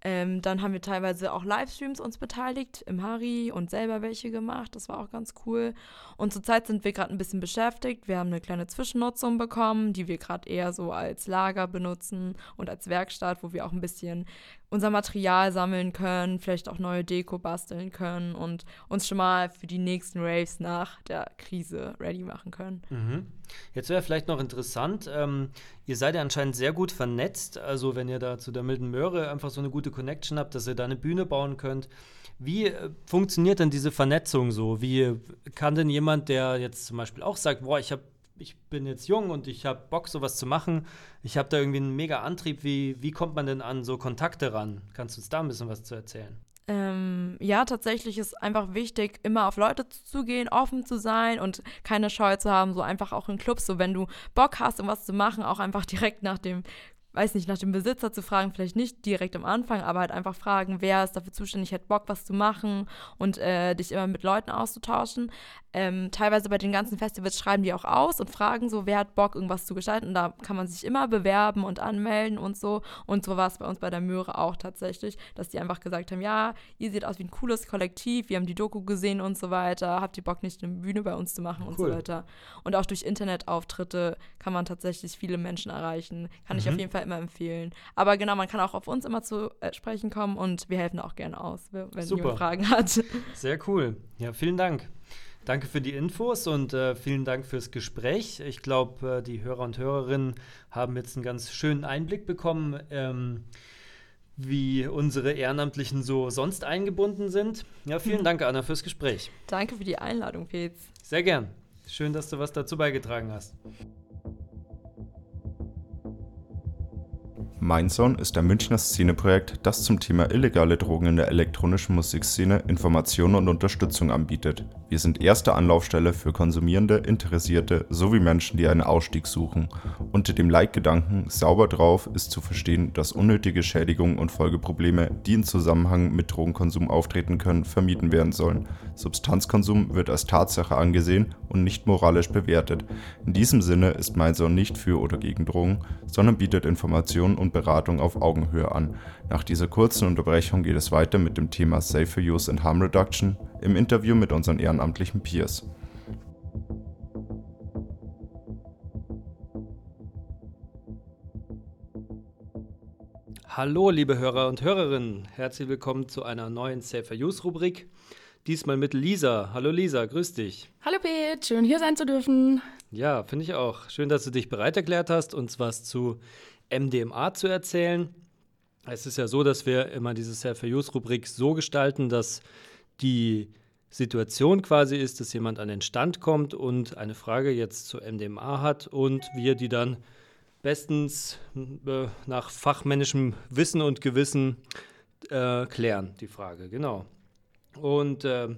Ähm, dann haben wir teilweise auch Livestreams uns beteiligt im Harry und selber welche gemacht. Das war auch ganz cool. Und zurzeit sind wir gerade ein bisschen beschäftigt. Wir haben eine kleine Zwischennutzung bekommen, die wir gerade eher so als Lager benutzen und als Werkstatt, wo wir auch ein bisschen unser Material sammeln können, vielleicht auch neue Deko basteln können und uns schon mal für die nächsten Raves nach der Krise ready machen können. Mhm. Jetzt wäre vielleicht noch interessant, ähm, ihr seid ja anscheinend sehr gut vernetzt, also wenn ihr da zu der Milden Möhre einfach so eine gute Connection habt, dass ihr da eine Bühne bauen könnt. Wie äh, funktioniert denn diese Vernetzung so? Wie kann denn jemand, der jetzt zum Beispiel auch sagt, boah, ich habe ich bin jetzt jung und ich habe Bock, sowas zu machen. Ich habe da irgendwie einen mega Antrieb. Wie, wie kommt man denn an so Kontakte ran? Kannst du uns da ein bisschen was zu erzählen? Ähm, ja, tatsächlich ist einfach wichtig, immer auf Leute zuzugehen, offen zu sein und keine Scheu zu haben, so einfach auch in Clubs, so wenn du Bock hast, um was zu machen, auch einfach direkt nach dem, weiß nicht, nach dem Besitzer zu fragen, vielleicht nicht direkt am Anfang, aber halt einfach fragen, wer ist dafür zuständig, hat Bock, was zu machen und äh, dich immer mit Leuten auszutauschen. Ähm, teilweise bei den ganzen Festivals schreiben die auch aus und fragen so, wer hat Bock, irgendwas zu gestalten. Und da kann man sich immer bewerben und anmelden und so. Und so war es bei uns bei der Möhre auch tatsächlich, dass die einfach gesagt haben, ja, ihr seht aus wie ein cooles Kollektiv, wir haben die Doku gesehen und so weiter. Habt ihr Bock, nicht eine Bühne bei uns zu machen und Cool. so weiter. Und auch durch Internetauftritte kann man tatsächlich viele Menschen erreichen. Kann ich Mhm. auf jeden Fall immer empfehlen. Aber genau, man kann auch auf uns immer zu äh, sprechen kommen und wir helfen auch gerne aus, wenn Super. jemand Fragen hat. Sehr cool. Ja, vielen Dank. Danke für die Infos und äh, vielen Dank fürs Gespräch. Ich glaube, äh, die Hörer und Hörerinnen haben jetzt einen ganz schönen Einblick bekommen, ähm, wie unsere Ehrenamtlichen so sonst eingebunden sind. Ja, vielen Dank, Anna, fürs Gespräch. Danke für die Einladung, Fez. Sehr gern. Schön, dass du was dazu beigetragen hast. Mindzone ist ein Münchner Szeneprojekt, das zum Thema illegale Drogen in der elektronischen Musikszene Informationen und Unterstützung anbietet. Wir sind erste Anlaufstelle für Konsumierende, Interessierte sowie Menschen, die einen Ausstieg suchen. Unter dem Leitgedanken sauber drauf ist zu verstehen, dass unnötige Schädigungen und Folgeprobleme, die in Zusammenhang mit Drogenkonsum auftreten können, vermieden werden sollen. Substanzkonsum wird als Tatsache angesehen und nicht moralisch bewertet. In diesem Sinne ist Mindzone nicht für oder gegen Drogen, sondern bietet Informationen und Beratung auf Augenhöhe an. Nach dieser kurzen Unterbrechung geht es weiter mit dem Thema Safer Use and Harm Reduction im Interview mit unseren ehrenamtlichen Peers. Hallo, liebe Hörer und Hörerinnen. Herzlich willkommen zu einer neuen Safer Use Rubrik. Diesmal mit Lisa. Hallo Lisa, grüß dich. Hallo Pete, schön hier sein zu dürfen. Ja, finde ich auch. Schön, dass du dich bereit erklärt hast, uns was zu MDMA zu erzählen. Es ist ja so, dass wir immer diese Safer Use Rubrik so gestalten, dass die Situation quasi ist, dass jemand an den Stand kommt und eine Frage jetzt zu MDMA hat und wir die dann bestens äh, nach fachmännischem Wissen und Gewissen äh, klären, die Frage, genau. Und äh,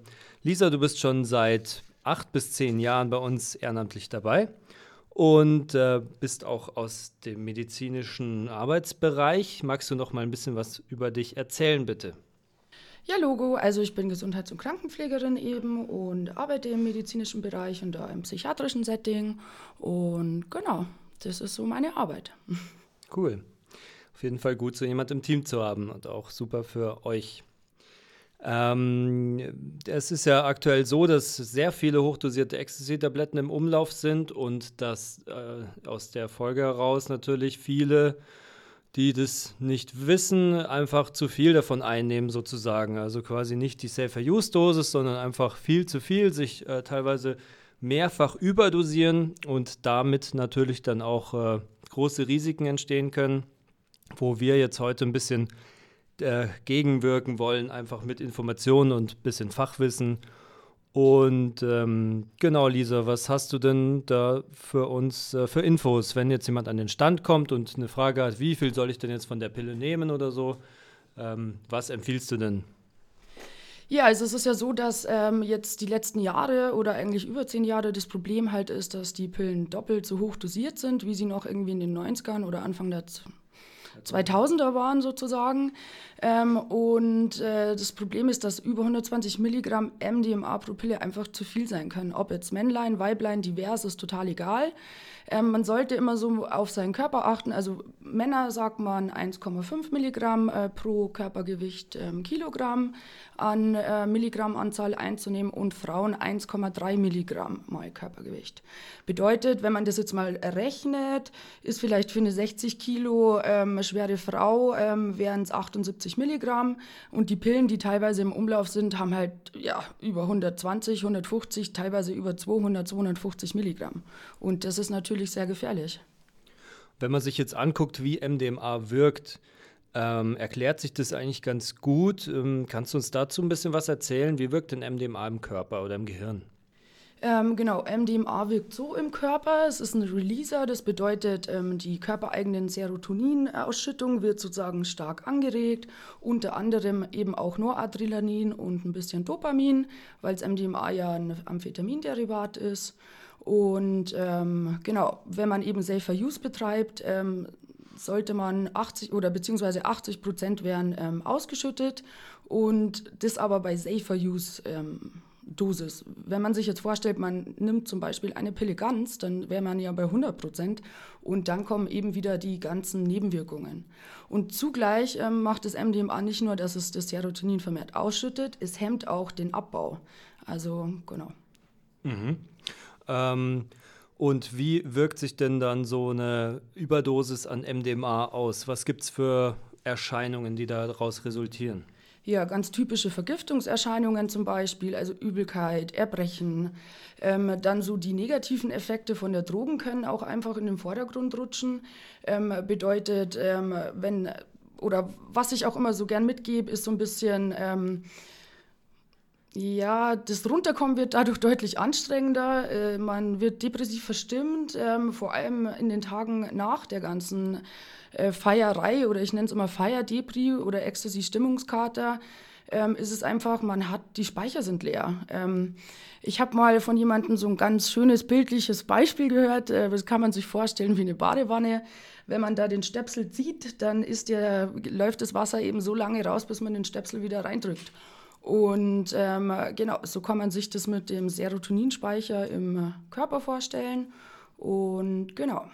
Lisa, du bist schon seit acht bis zehn Jahren bei uns ehrenamtlich dabei und äh, bist auch aus dem medizinischen Arbeitsbereich. Magst du noch mal ein bisschen was über dich erzählen, bitte? Ja, Logo. Also ich bin Gesundheits- und Krankenpflegerin eben und arbeite im medizinischen Bereich und da im psychiatrischen Setting. Und genau, das ist so meine Arbeit. Cool. Auf jeden Fall gut, so jemand im Team zu haben und auch super für euch. Ähm, es ist ja aktuell so, dass sehr viele hochdosierte Ecstasy-Tabletten im Umlauf sind und dass äh, aus der Folge heraus natürlich viele, die das nicht wissen, einfach zu viel davon einnehmen sozusagen. Also quasi nicht die Safer-Use-Dosis, sondern einfach viel zu viel, sich äh, teilweise mehrfach überdosieren und damit natürlich dann auch äh, große Risiken entstehen können, wo wir jetzt heute ein bisschen äh, gegenwirken wollen, einfach mit Informationen und bisschen Fachwissen. Und ähm, genau, Lisa, was hast du denn da für uns äh, für Infos, wenn jetzt jemand an den Stand kommt und eine Frage hat, wie viel soll ich denn jetzt von der Pille nehmen oder so? Ähm, was empfiehlst du denn? Ja, also es ist ja so, dass ähm, jetzt die letzten Jahre oder eigentlich über zehn Jahre das Problem halt ist, dass die Pillen doppelt so hoch dosiert sind, wie sie noch irgendwie in den 90ern oder Anfang der 2000er waren sozusagen. Ähm, und äh, das Problem ist, dass über 120 Milligramm MDMA pro Pille einfach zu viel sein können. Ob jetzt Männlein, Weiblein, divers, ist total egal. Ähm, man sollte immer so auf seinen Körper achten. Also Männer sagt man 1,5 Milligramm äh, pro Körpergewicht ähm, Kilogramm an äh, Milligrammanzahl einzunehmen und Frauen 1,3 Milligramm mal Körpergewicht. Bedeutet, wenn man das jetzt mal rechnet, ist vielleicht für eine 60 Kilo ähm, schwere Frau wären es 78 Milligramm und die Pillen, die teilweise im Umlauf sind, haben halt ja über 120, 150, teilweise über 200, 250 Milligramm. Und das ist natürlich sehr gefährlich. Wenn man sich jetzt anguckt, wie MDMA wirkt, ähm, erklärt sich das eigentlich ganz gut. Ähm, kannst du uns dazu ein bisschen was erzählen? Wie wirkt denn MDMA im Körper oder im Gehirn? Ähm, genau, MDMA wirkt so im Körper. Es ist ein Releaser, das bedeutet, ähm, die körpereigenen Serotoninausschüttung wird sozusagen stark angeregt. Unter anderem eben auch Noradrenalin und ein bisschen Dopamin, weil es MDMA ja ein Amphetaminderivat ist. Und ähm, genau, wenn man eben Safer Use betreibt, ähm, sollte man 80 oder beziehungsweise 80 Prozent werden ähm, ausgeschüttet und das aber bei Safer Use ähm, Dosis. Wenn man sich jetzt vorstellt, man nimmt zum Beispiel eine Pille ganz, dann wäre man ja bei 100 Prozent und dann kommen eben wieder die ganzen Nebenwirkungen. Und zugleich ähm, macht das MDMA nicht nur, dass es das Serotonin vermehrt ausschüttet, es hemmt auch den Abbau. Also genau. Mhm. Ähm, und wie wirkt sich denn dann so eine Überdosis an MDMA aus? Was gibt es für Erscheinungen, die daraus resultieren? Ja, ganz typische Vergiftungserscheinungen zum Beispiel, also Übelkeit, Erbrechen. Ähm, dann so die negativen Effekte von der Drogen können auch einfach in den Vordergrund rutschen. Ähm, bedeutet, ähm, wenn, oder was ich auch immer so gern mitgebe, ist so ein bisschen ähm, ja, das Runterkommen wird dadurch deutlich anstrengender. Äh, man wird depressiv verstimmt, ähm, vor allem in den Tagen nach der ganzen äh, Feierei oder ich nenne es immer Feierdepri oder Ecstasy-Stimmungskater. Ähm, ist es einfach, man hat, die Speicher sind leer. Ähm, ich habe mal von jemandem so ein ganz schönes bildliches Beispiel gehört. Äh, das kann man sich vorstellen wie eine Badewanne. Wenn man da den Stöpsel zieht, dann der, läuft das Wasser eben so lange raus, bis man den Stöpsel wieder reindrückt. Und ähm, genau, so kann man sich das mit dem Serotoninspeicher im Körper vorstellen. Und genau.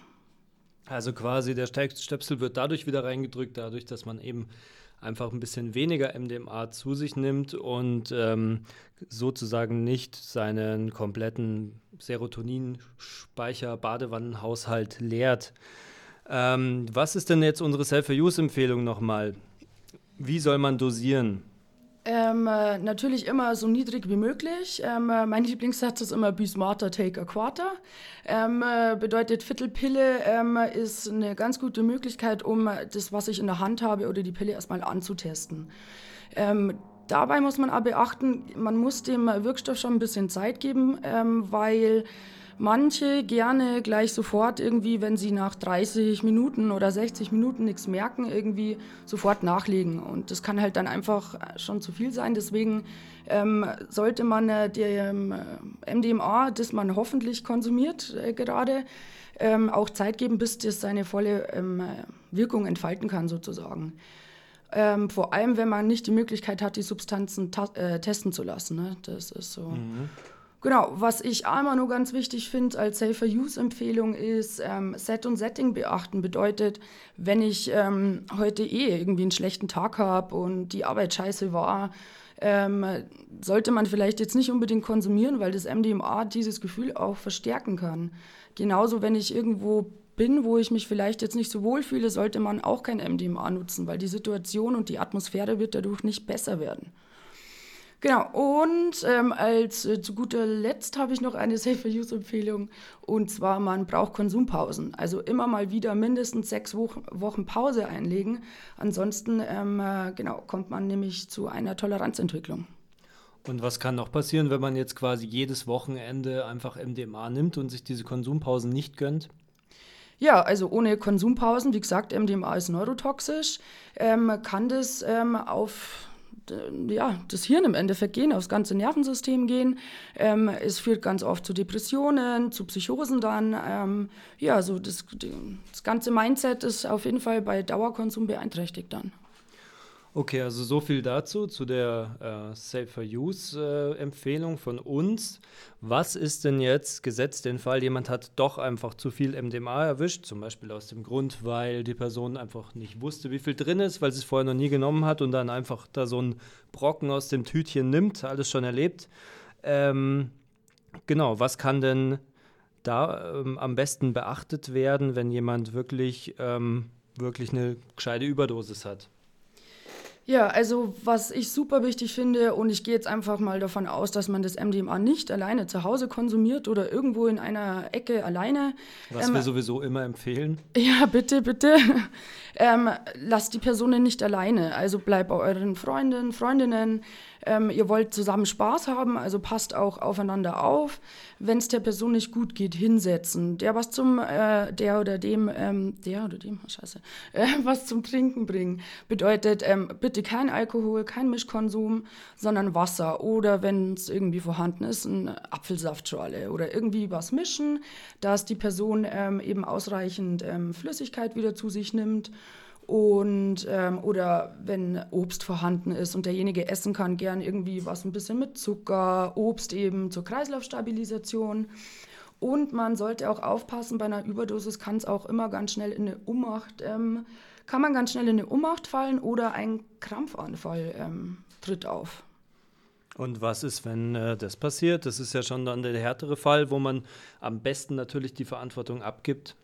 Also quasi der Stöpsel wird dadurch wieder reingedrückt, dadurch, dass man eben einfach ein bisschen weniger MDMA zu sich nimmt und ähm, sozusagen nicht seinen kompletten Serotoninspeicher, Badewannenhaushalt leert. Ähm, was ist denn jetzt unsere Self-Use-Empfehlung nochmal? Wie soll man dosieren? Ähm, äh, natürlich immer so niedrig wie möglich. Ähm, äh, mein Lieblingssatz ist immer Be smarter, take a quarter. Ähm, äh, bedeutet, Viertelpille ähm, ist eine ganz gute Möglichkeit, um das, was ich in der Hand habe, oder die Pille erstmal anzutesten. Ähm, dabei muss man aber beachten, man muss dem Wirkstoff schon ein bisschen Zeit geben, ähm, weil manche gerne gleich sofort irgendwie, wenn sie nach 30 Minuten oder 60 Minuten nichts merken, irgendwie sofort nachlegen. Und das kann halt dann einfach schon zu viel sein. Deswegen ähm, sollte man äh, dem MDMA, das man hoffentlich konsumiert äh, gerade, ähm, auch Zeit geben, bis das seine volle ähm, Wirkung entfalten kann sozusagen. Ähm, vor allem, wenn man nicht die Möglichkeit hat, die Substanzen äh, testen zu lassen. Ne? Das ist so. Mhm. Genau, was ich einmal nur ganz wichtig finde als Safer-Use-Empfehlung ist, ähm, Set und Setting beachten. Bedeutet, wenn ich ähm, heute eh irgendwie einen schlechten Tag habe und die Arbeit scheiße war, ähm, sollte man vielleicht jetzt nicht unbedingt konsumieren, weil das MDMA dieses Gefühl auch verstärken kann. Genauso, wenn ich irgendwo bin, wo ich mich vielleicht jetzt nicht so wohl fühle, sollte man auch kein MDMA nutzen, weil die Situation und die Atmosphäre wird dadurch nicht besser werden. Genau, und ähm, als äh, zu guter Letzt habe ich noch eine Safer-Use-Empfehlung und zwar, man braucht Konsumpausen. Also immer mal wieder mindestens sechs Wochen, Wochen Pause einlegen. Ansonsten ähm, äh, genau, kommt man nämlich zu einer Toleranzentwicklung. Und was kann noch passieren, wenn man jetzt quasi jedes Wochenende einfach MDMA nimmt und sich diese Konsumpausen nicht gönnt? Ja, also ohne Konsumpausen, wie gesagt, MDMA ist neurotoxisch, ähm, kann das ähm, auf ja, das Hirn im Endeffekt gehen, aufs ganze Nervensystem gehen. Ähm, es führt ganz oft zu Depressionen, zu Psychosen dann. Ähm, ja, so das, das ganze Mindset ist auf jeden Fall bei Dauerkonsum beeinträchtigt dann. Okay, also so viel dazu, zu der äh, Safer Use-Empfehlung von uns. Was ist denn jetzt gesetzt den Fall, jemand hat doch einfach zu viel MDMA erwischt, zum Beispiel aus dem Grund, weil die Person einfach nicht wusste, wie viel drin ist, weil sie es vorher noch nie genommen hat und dann einfach da so einen Brocken aus dem Tütchen nimmt, alles schon erlebt. Ähm, genau, was kann denn da ähm, am besten beachtet werden, wenn jemand wirklich, ähm, wirklich eine gescheite Überdosis hat? Ja, also was ich super wichtig finde, und ich gehe jetzt einfach mal davon aus, dass man das MDMA nicht alleine zu Hause konsumiert oder irgendwo in einer Ecke alleine. Was ähm, wir sowieso immer empfehlen. Ja, bitte, bitte. ähm, lasst die Personen nicht alleine. Also bleibt bei euren Freunden, Freundinnen, ähm, ihr wollt zusammen Spaß haben, also passt auch aufeinander auf. Wenn es der Person nicht gut geht, hinsetzen. Der was zum, äh, der oder dem, ähm, der oder dem, scheiße, äh, was zum Trinken bringen. Bedeutet, ähm, bitte kein Alkohol, kein Mischkonsum, sondern Wasser. Oder wenn es irgendwie vorhanden ist, ein Apfelsaftschorle oder irgendwie was mischen, dass die Person ähm, eben ausreichend ähm, Flüssigkeit wieder zu sich nimmt. Und ähm, oder wenn Obst vorhanden ist und derjenige essen kann, gern irgendwie was ein bisschen mit Zucker, Obst eben zur Kreislaufstabilisation. Und man sollte auch aufpassen, bei einer Überdosis kann es auch immer ganz schnell in eine Ohnmacht, ähm, kann man ganz schnell in eine Ohnmacht fallen oder ein Krampfanfall ähm, tritt auf. Und was ist, wenn äh, das passiert? Das ist ja schon dann der härtere Fall, wo man am besten natürlich die Verantwortung abgibt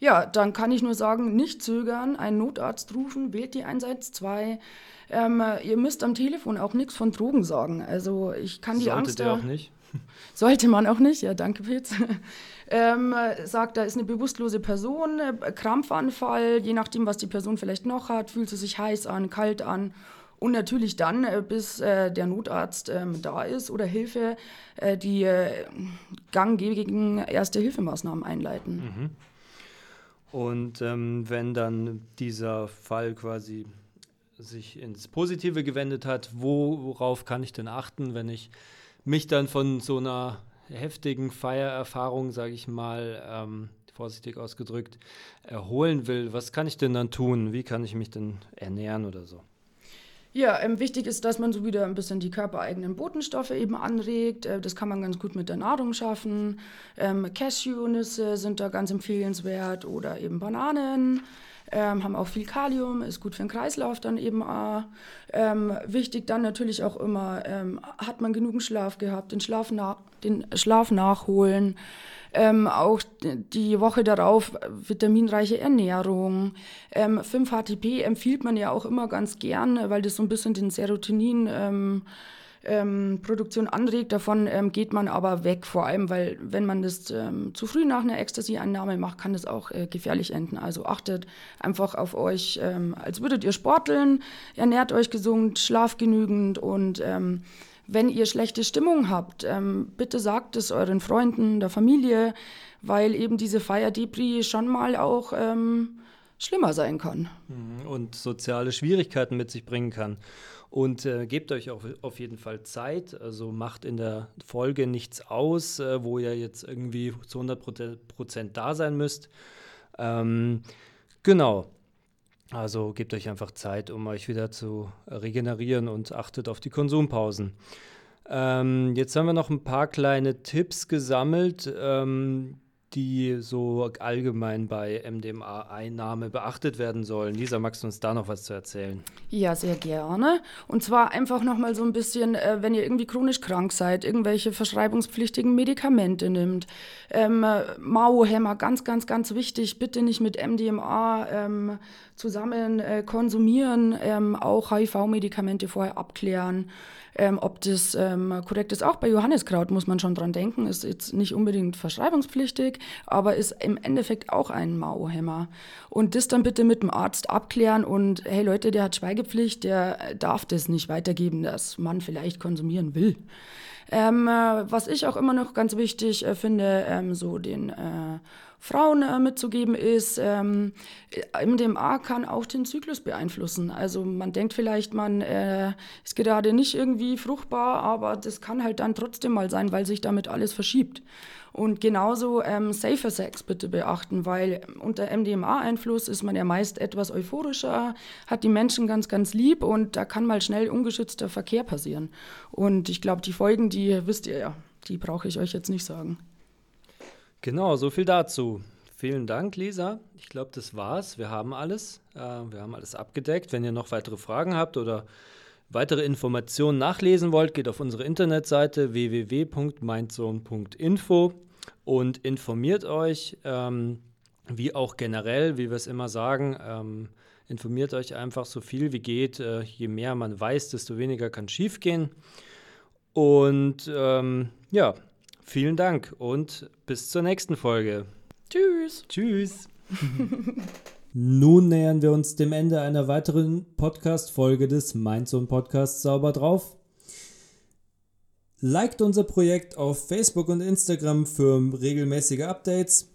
ja, dann kann ich nur sagen, nicht zögern, einen Notarzt rufen, wählt die 112. Ähm, ihr müsst am Telefon auch nichts von Drogen sagen. Also ich kann die Sollte Angst. Sollte auch nicht? Sollte man auch nicht, ja, danke, Pitz. ähm, sagt, da ist eine bewusstlose Person, äh, Krampfanfall, je nachdem, was die Person vielleicht noch hat, fühlt sie sich heiß an, kalt an. Und natürlich dann, äh, bis äh, der Notarzt ähm, da ist oder Hilfe, äh, die äh, ganggebigen Erste-Hilfemaßnahmen einleiten. Mhm. Und ähm, wenn dann dieser Fall quasi sich ins Positive gewendet hat, wo, worauf kann ich denn achten, wenn ich mich dann von so einer heftigen Feiererfahrung, sage ich mal, ähm, vorsichtig ausgedrückt, erholen will? Was kann ich denn dann tun? Wie kann ich mich denn ernähren oder so? Ja, ähm, wichtig ist, dass man so wieder ein bisschen die körpereigenen Botenstoffe eben anregt. Äh, das kann man ganz gut mit der Nahrung schaffen. Ähm, Cashewnüsse sind da ganz empfehlenswert oder eben Bananen. Ähm, haben auch viel Kalium, ist gut für den Kreislauf dann eben auch. Ähm, wichtig dann natürlich auch immer, ähm, hat man genug Schlaf gehabt, den Schlaf, nach, den Schlaf nachholen. Ähm, auch die Woche darauf vitaminreiche Ernährung. Ähm, 5-HTP empfiehlt man ja auch immer ganz gern, weil das so ein bisschen den Serotonin ähm, Produktion anregt. Davon ähm, geht man aber weg, vor allem, weil wenn man das ähm, zu früh nach einer Ecstasy-Einnahme macht, kann das auch äh, gefährlich enden. Also achtet einfach auf euch, ähm, als würdet ihr sporteln, ernährt euch gesund, schlaft genügend und ähm, wenn ihr schlechte Stimmung habt, ähm, bitte sagt es euren Freunden, der Familie, weil eben diese Feierdebris schon mal auch schlimmer sein kann. Mhm, und soziale Schwierigkeiten mit sich bringen kann. Und äh, gebt euch auch auf jeden Fall Zeit. Also macht in der Folge nichts aus, äh, wo ihr jetzt irgendwie zu 100 Prozent da sein müsst. Ähm, genau. Also gebt euch einfach Zeit, um euch wieder zu regenerieren und achtet auf die Konsumpausen. Ähm, jetzt haben wir noch ein paar kleine Tipps gesammelt, ähm, die so allgemein bei MDMA-Einnahme beachtet werden sollen. Lisa, magst du uns da noch was zu erzählen? Ja, sehr gerne. Und zwar einfach nochmal so ein bisschen, äh, wenn ihr irgendwie chronisch krank seid, irgendwelche verschreibungspflichtigen Medikamente nimmt. Ähm, Mauhämmer, ganz, ganz, ganz wichtig, bitte nicht mit MDMA ähm, zusammen äh, konsumieren, ähm, auch HIV-Medikamente vorher abklären. Ähm, ob das ähm, korrekt ist, auch bei Johanniskraut muss man schon dran denken, ist jetzt nicht unbedingt verschreibungspflichtig, aber ist im Endeffekt auch ein Mauhämmer. Und das dann bitte mit dem Arzt abklären und hey Leute, der hat Schweigepflicht, der darf das nicht weitergeben, dass man vielleicht konsumieren will. Ähm, äh, was ich auch immer noch ganz wichtig äh, finde, ähm, so den äh, Frauen äh, mitzugeben ist, ähm, MDMA kann auch den Zyklus beeinflussen. Also man denkt vielleicht, man äh, ist gerade nicht irgendwie fruchtbar, aber das kann halt dann trotzdem mal sein, weil sich damit alles verschiebt. Und genauso ähm, Safer Sex bitte beachten, weil unter MDMA-Einfluss ist man ja meist etwas euphorischer, hat die Menschen ganz, ganz lieb und da kann mal schnell ungeschützter Verkehr passieren. Und ich glaube, die Folgen, die wisst ihr ja, die brauche ich euch jetzt nicht sagen. Genau, so viel dazu. Vielen Dank, Lisa. Ich glaube, das war's. Wir haben alles. Äh, wir haben alles abgedeckt. Wenn ihr noch weitere Fragen habt oder weitere Informationen nachlesen wollt, geht auf unsere Internetseite www.mindzone.info und informiert euch, ähm, wie auch generell, wie wir es immer sagen, ähm, informiert euch einfach so viel wie geht. Äh, je mehr man weiß, desto weniger kann schiefgehen. Und ähm, ja, vielen Dank und bis zur nächsten Folge. Tschüss. Tschüss. Nun nähern wir uns dem Ende einer weiteren Podcast-Folge des Mindzone Podcasts Sauber drauf. Liked unser Projekt auf Facebook und Instagram für regelmäßige Updates.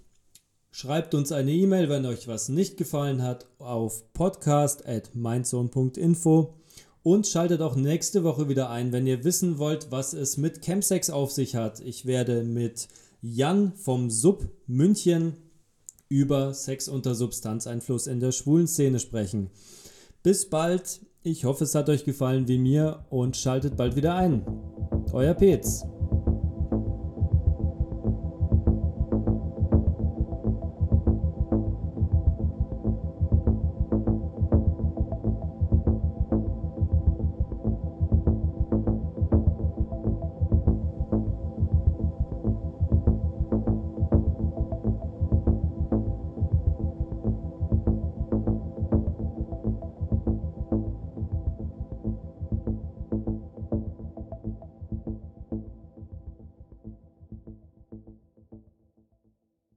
Schreibt uns eine E-Mail, wenn euch was nicht gefallen hat, auf podcast.mindzone.info. Und schaltet auch nächste Woche wieder ein, wenn ihr wissen wollt, was es mit Chemsex auf sich hat. Ich werde mit Jan vom Sub München über Sex unter Substanzeinfluss in der schwulen Szene sprechen. Bis bald. Ich hoffe, es hat euch gefallen wie mir und schaltet bald wieder ein. Euer Petz.